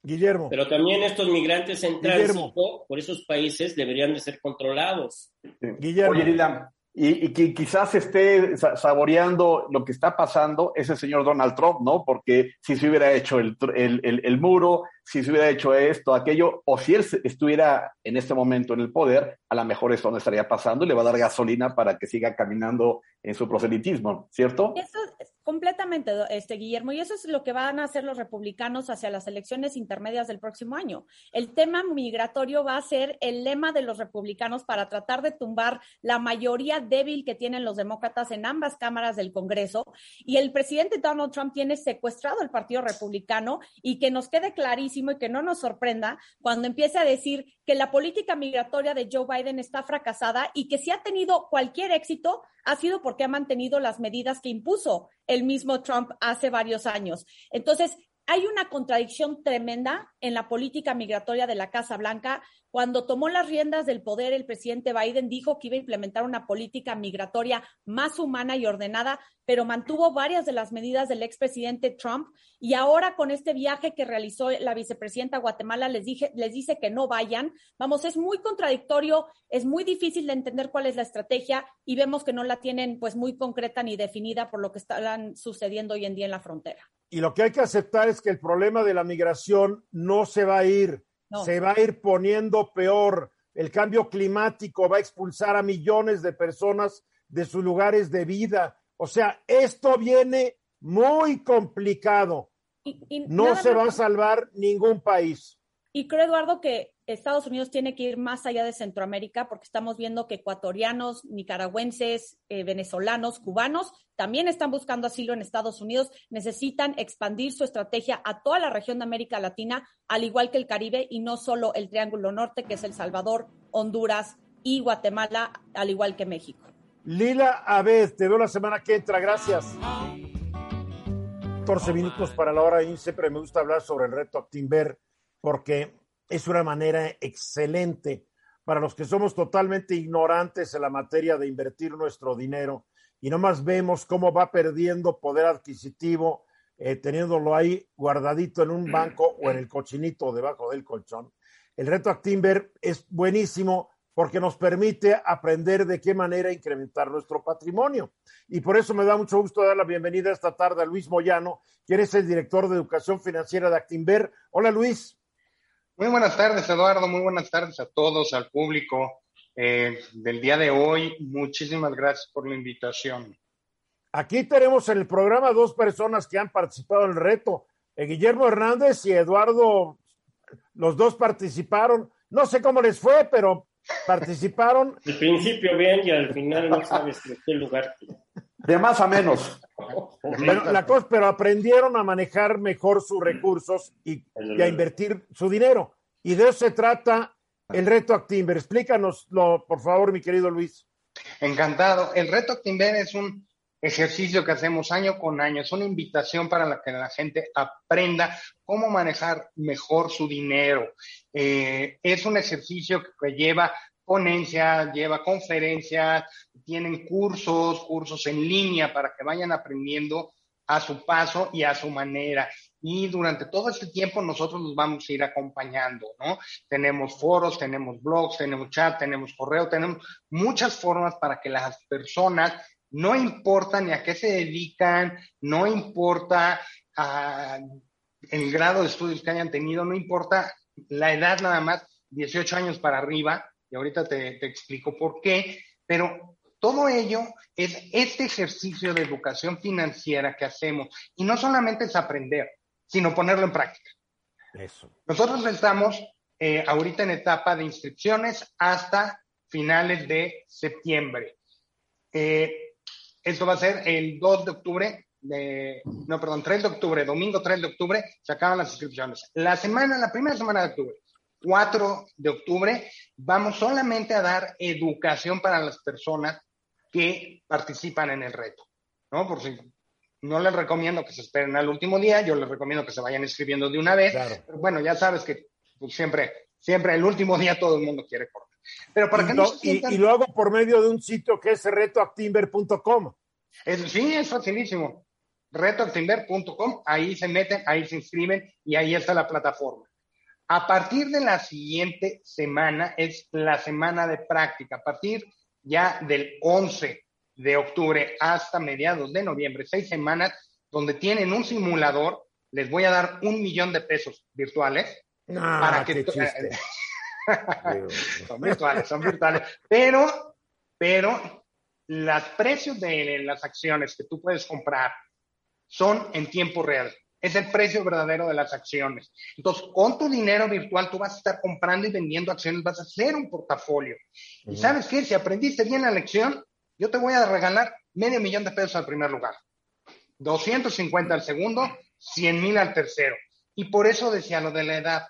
Guillermo. Pero también estos migrantes en tránsito por esos países deberían de ser controlados. Guillermo. Oye, Lila, y, y, que quizás esté saboreando lo que está pasando es el señor Donald Trump, ¿no? Porque si se hubiera hecho el, el, el, el, muro, si se hubiera hecho esto, aquello, o si él estuviera en este momento en el poder, a lo mejor eso no estaría pasando y le va a dar gasolina para que siga caminando en su proselitismo, ¿cierto? Eso es completamente, este, Guillermo, y eso es lo que van a hacer los republicanos hacia las elecciones intermedias del próximo año. El tema migratorio va a ser el lema de los republicanos para tratar de tumbar la mayoría débil que tienen los demócratas en ambas cámaras del Congreso. Y el presidente Donald Trump tiene secuestrado el Partido Republicano y que nos quede clarísimo y que no nos sorprenda cuando empiece a decir que la política migratoria de Joe Biden está fracasada y que si ha tenido cualquier éxito ha sido porque ha mantenido las medidas que impuso el mismo Trump hace varios años. Entonces, hay una contradicción tremenda en la política migratoria de la Casa Blanca. Cuando tomó las riendas del poder, el presidente Biden dijo que iba a implementar una política migratoria más humana y ordenada, pero mantuvo varias de las medidas del expresidente Trump. Y ahora con este viaje que realizó la vicepresidenta Guatemala, les, dije, les dice que no vayan. Vamos, es muy contradictorio, es muy difícil de entender cuál es la estrategia y vemos que no la tienen pues muy concreta ni definida por lo que están sucediendo hoy en día en la frontera. Y lo que hay que aceptar es que el problema de la migración no se va a ir, no. se va a ir poniendo peor. El cambio climático va a expulsar a millones de personas de sus lugares de vida. O sea, esto viene muy complicado. Y, y no se va a salvar ningún país. Y creo, Eduardo, que Estados Unidos tiene que ir más allá de Centroamérica porque estamos viendo que ecuatorianos, nicaragüenses, eh, venezolanos, cubanos también están buscando asilo en Estados Unidos. Necesitan expandir su estrategia a toda la región de América Latina, al igual que el Caribe y no solo el Triángulo Norte, que es El Salvador, Honduras y Guatemala, al igual que México. Lila Abed, te veo la semana que entra. Gracias. 14 minutos para la hora y siempre me gusta hablar sobre el reto Actimber porque es una manera excelente para los que somos totalmente ignorantes en la materia de invertir nuestro dinero y nomás vemos cómo va perdiendo poder adquisitivo eh, teniéndolo ahí guardadito en un banco o en el cochinito debajo del colchón. El reto Actimber es buenísimo porque nos permite aprender de qué manera incrementar nuestro patrimonio. Y por eso me da mucho gusto dar la bienvenida esta tarde a Luis Moyano, quien es el director de educación financiera de Actimber. Hola Luis. Muy buenas tardes, Eduardo. Muy buenas tardes a todos, al público eh, del día de hoy. Muchísimas gracias por la invitación. Aquí tenemos en el programa dos personas que han participado en el reto. Eh, Guillermo Hernández y Eduardo, los dos participaron. No sé cómo les fue, pero participaron. Al principio bien y al final no sabes en qué lugar. De más a menos. Pero, la cosa, pero aprendieron a manejar mejor sus recursos y, y, a invertir su dinero. Y de eso se trata el reto Actimber. Explícanoslo, por favor, mi querido Luis. Encantado. El reto Actimber es un ejercicio que hacemos año con año. Es una invitación para que la gente aprenda cómo manejar mejor su dinero. Eh, es un ejercicio que lleva ponencias, lleva conferencias, tienen cursos, cursos en línea para que vayan aprendiendo a su paso y a su manera. y durante todo este tiempo nosotros nos vamos a ir acompañando, ¿no? Tenemos foros, tenemos blogs, tenemos chat, tenemos correo, tenemos muchas formas para que las personas, no importa ni a qué se dedican, no importa ah, el grado de estudios que hayan tenido, no importa la edad nada más, 18 años para arriba, y ahorita te, te explico por qué, pero todo ello es este ejercicio de educación financiera que hacemos. Y no solamente es aprender, sino ponerlo en práctica. Eso. Nosotros estamos eh, ahorita en etapa de inscripciones hasta finales de septiembre. Eh, esto va a ser el 2 de octubre, de, no, perdón, 3 de octubre, domingo 3 de octubre, se acaban las inscripciones. La semana, la primera semana de octubre, 4 de octubre, vamos solamente a dar educación para las personas que participan en el reto, ¿no? Por si no les recomiendo que se esperen al último día, yo les recomiendo que se vayan escribiendo de una vez. Pero bueno, ya sabes que pues, siempre, siempre el último día todo el mundo quiere correr. Pero para y, que no se sientan- y, y lo hago por medio de un sitio que es retoactimber.com. Sí, es facilísimo. Retoactimber.com, ahí se meten, ahí se inscriben y ahí está la plataforma. A partir de la siguiente semana es la semana de práctica. A partir ya del 11 de octubre hasta mediados de noviembre, seis semanas, donde tienen un simulador, les voy a dar un millón de pesos virtuales Ah, para que. <laughs> son virtuales, son virtuales. Pero, pero los precios de las acciones que tú puedes comprar son en tiempo real. Es el precio verdadero de las acciones. Entonces, con tu dinero virtual, tú vas a estar comprando y vendiendo acciones, vas a hacer un portafolio. Y sabes qué? Si aprendiste bien la lección, yo te voy a regalar medio millón de pesos al primer lugar, 250 al segundo, 100 mil al tercero. Y por eso decía lo de la edad,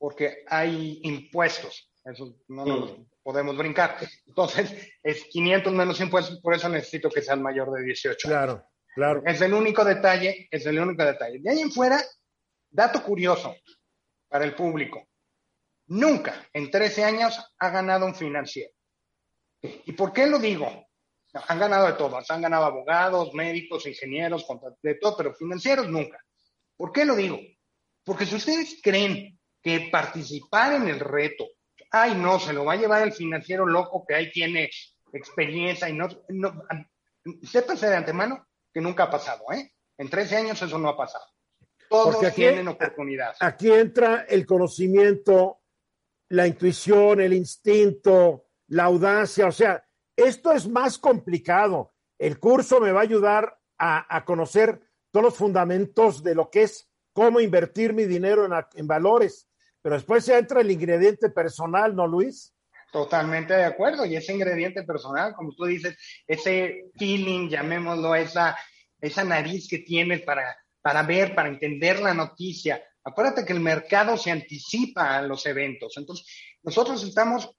porque hay impuestos, eso no nos podemos brincar. Entonces, es 500 menos impuestos, por eso necesito que sean mayor de 18 años. Claro, claro. Es el único detalle, es el único detalle. De ahí en fuera, dato curioso para el público. Nunca en 13 años ha ganado un financiero. ¿Y por qué lo digo? Han ganado de todos, han ganado abogados, médicos, ingenieros, de todo, pero financieros nunca. ¿Por qué lo digo? Porque si ustedes creen que participar en el reto, ay no, se lo va a llevar el financiero loco que ahí tiene experiencia y no, no sépanse de antemano que nunca ha pasado, ¿eh? En 13 años eso no ha pasado. Todos Porque aquí- tienen oportunidad. Aquí entra el conocimiento, la intuición, el instinto, la audacia. O sea, esto es más complicado. El curso me va a ayudar a, a conocer todos los fundamentos de lo que es cómo invertir mi dinero en, en valores. Pero después ya entra el ingrediente personal, ¿no, Luis? Totalmente de acuerdo. Y ese ingrediente personal, como tú dices, ese feeling, llamémoslo, esa, esa nariz que tienes para, para ver, para entender la noticia. Acuérdate que el mercado se anticipa a los eventos. Entonces, nosotros estamos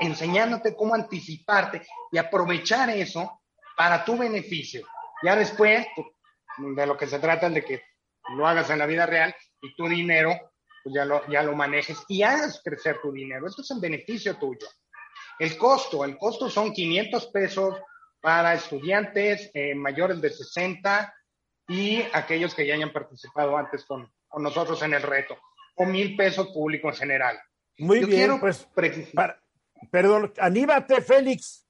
enseñándote cómo anticiparte y aprovechar eso para tu beneficio. Ya después, de lo que se trata es de que lo hagas en la vida real y tu dinero pues ya lo, ya lo manejes y hagas crecer tu dinero. Esto es en beneficio tuyo. El costo, el costo son 500 pesos para estudiantes eh, mayores de 60 y aquellos que ya hayan participado antes con, con nosotros en el reto, o mil pesos público en general. Muy Yo bien, quiero pues, para- perdón, anímate, Félix.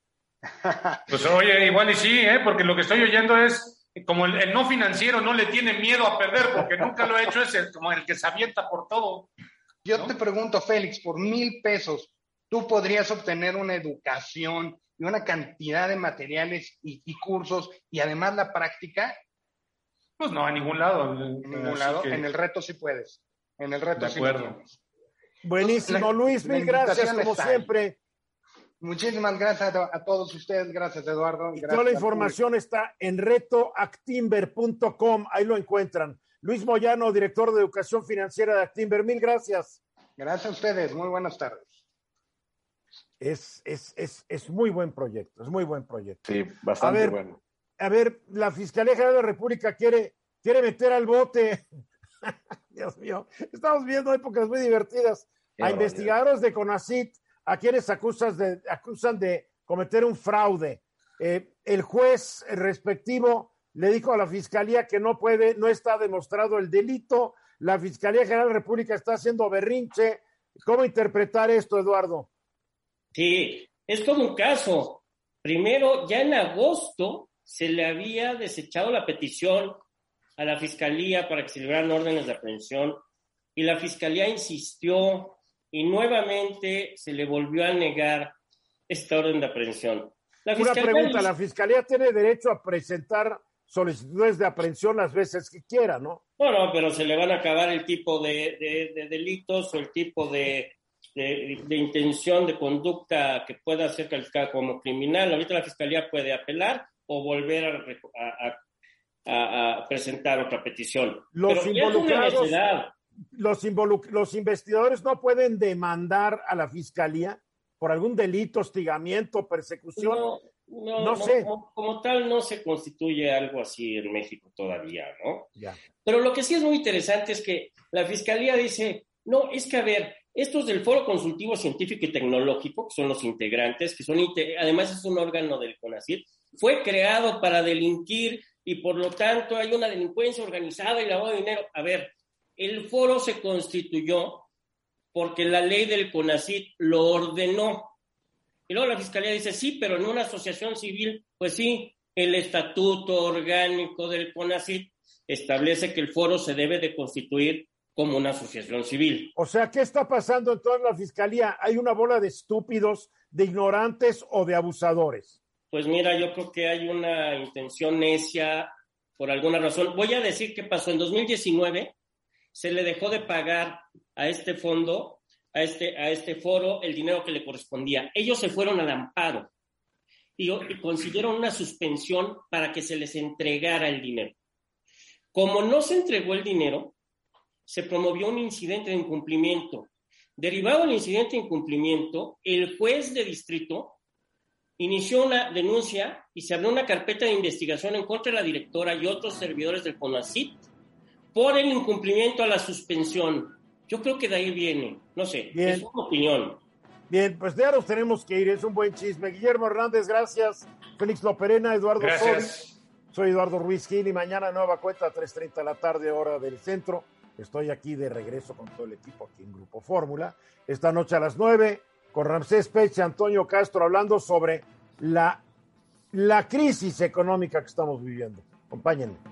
Pues oye, igual y sí, ¿eh? porque lo que estoy oyendo es como el, el no financiero no le tiene miedo a perder porque nunca lo he hecho, es el- como el que se avienta por todo. Yo te pregunto, Félix, por mil pesos, ¿tú podrías obtener una educación y una cantidad de materiales y, y cursos y además la práctica? Pues no, a ningún lado. En ningún Así lado. que- En el reto sí puedes. En el reto De sí acuerdo. puedes. Buenísimo, Luis, mil gracias, como siempre. Muchísimas gracias a, todos ustedes. Gracias, Eduardo. Y Gracias toda la información está en retoactimber.com, ahí lo encuentran. Luis Moyano, director de Educación Financiera de Actimber, mil gracias. Gracias a ustedes. Muy buenas tardes. Es, es, es, es muy buen proyecto, es muy buen proyecto. Sí, bastante A ver, bueno. A ver, la Fiscalía General de la República quiere, quiere meter al bote. <laughs> Dios mío, estamos viendo épocas muy divertidas. Qué a barbaridad. investigadores de CONACIT, a quienes acusas de, acusan de cometer un fraude. Eh, el juez respectivo le dijo a la fiscalía que no puede, no está demostrado el delito. La Fiscalía General de la República está haciendo berrinche. ¿Cómo interpretar esto, Eduardo? Sí, es todo un caso. Primero, ya en agosto se le había desechado la petición a la fiscalía para que se libraran órdenes de aprehensión y la fiscalía insistió y nuevamente se le volvió a negar esta orden de aprehensión. Una pregunta, la fiscalía tiene derecho a presentar solicitudes de aprehensión las veces que quiera, ¿no? Bueno, pero se le van a acabar el tipo de, delitos o el tipo de, intención de conducta que pueda ser calificada como criminal. Ahorita la fiscalía puede apelar o volver a, a, presentar otra petición. Los involucrados, los, los investigadores no pueden demandar a la fiscalía por algún delito, hostigamiento, persecución. No, sé. Como, tal, no se constituye algo así en México todavía, ¿no? Pero lo que sí es muy interesante es que la fiscalía dice, no, es que a ver, estos del Foro Consultivo Científico y Tecnológico, que son los integrantes, que son además es un órgano del CONACYT, fue creado para delinquir y por lo tanto hay una delincuencia organizada y lavado de dinero. A ver, el foro se constituyó porque la ley del CONACIT lo ordenó. Y luego la fiscalía dice, sí, pero en una asociación civil, pues sí, el estatuto orgánico del CONACIT establece que el foro se debe de constituir como una asociación civil. O sea, ¿qué está pasando en toda la fiscalía? ¿Hay una bola de estúpidos, de ignorantes o de abusadores? Pues mira, yo creo que hay una intención necia por alguna razón. Voy a decir qué pasó. En 2019 se le dejó de pagar a este fondo, a este, a este foro, el dinero que le correspondía. Ellos se fueron al amparo y, y consiguieron una suspensión para que se les entregara el dinero. Como no se entregó el dinero, se promovió un incidente de incumplimiento. Derivado del incidente de incumplimiento, el juez de distrito inició una denuncia y se abrió una carpeta de investigación en contra de la directora y otros servidores del CONACIT por el incumplimiento a la suspensión. Yo creo que de ahí viene, no sé, es una opinión. Bien, pues ya nos tenemos que ir, es un buen chisme. Guillermo Hernández, gracias. Félix Loperena, Eduardo gracias. Soy Eduardo Ruiz Gil y mañana nueva cuenta, 3.30 de la tarde, hora del centro. Estoy aquí de regreso con todo el equipo aquí en Grupo Fórmula. Esta noche a las 9 con Ramsés Peche, Antonio Castro, hablando sobre la, la crisis económica que estamos viviendo. Acompáñenme.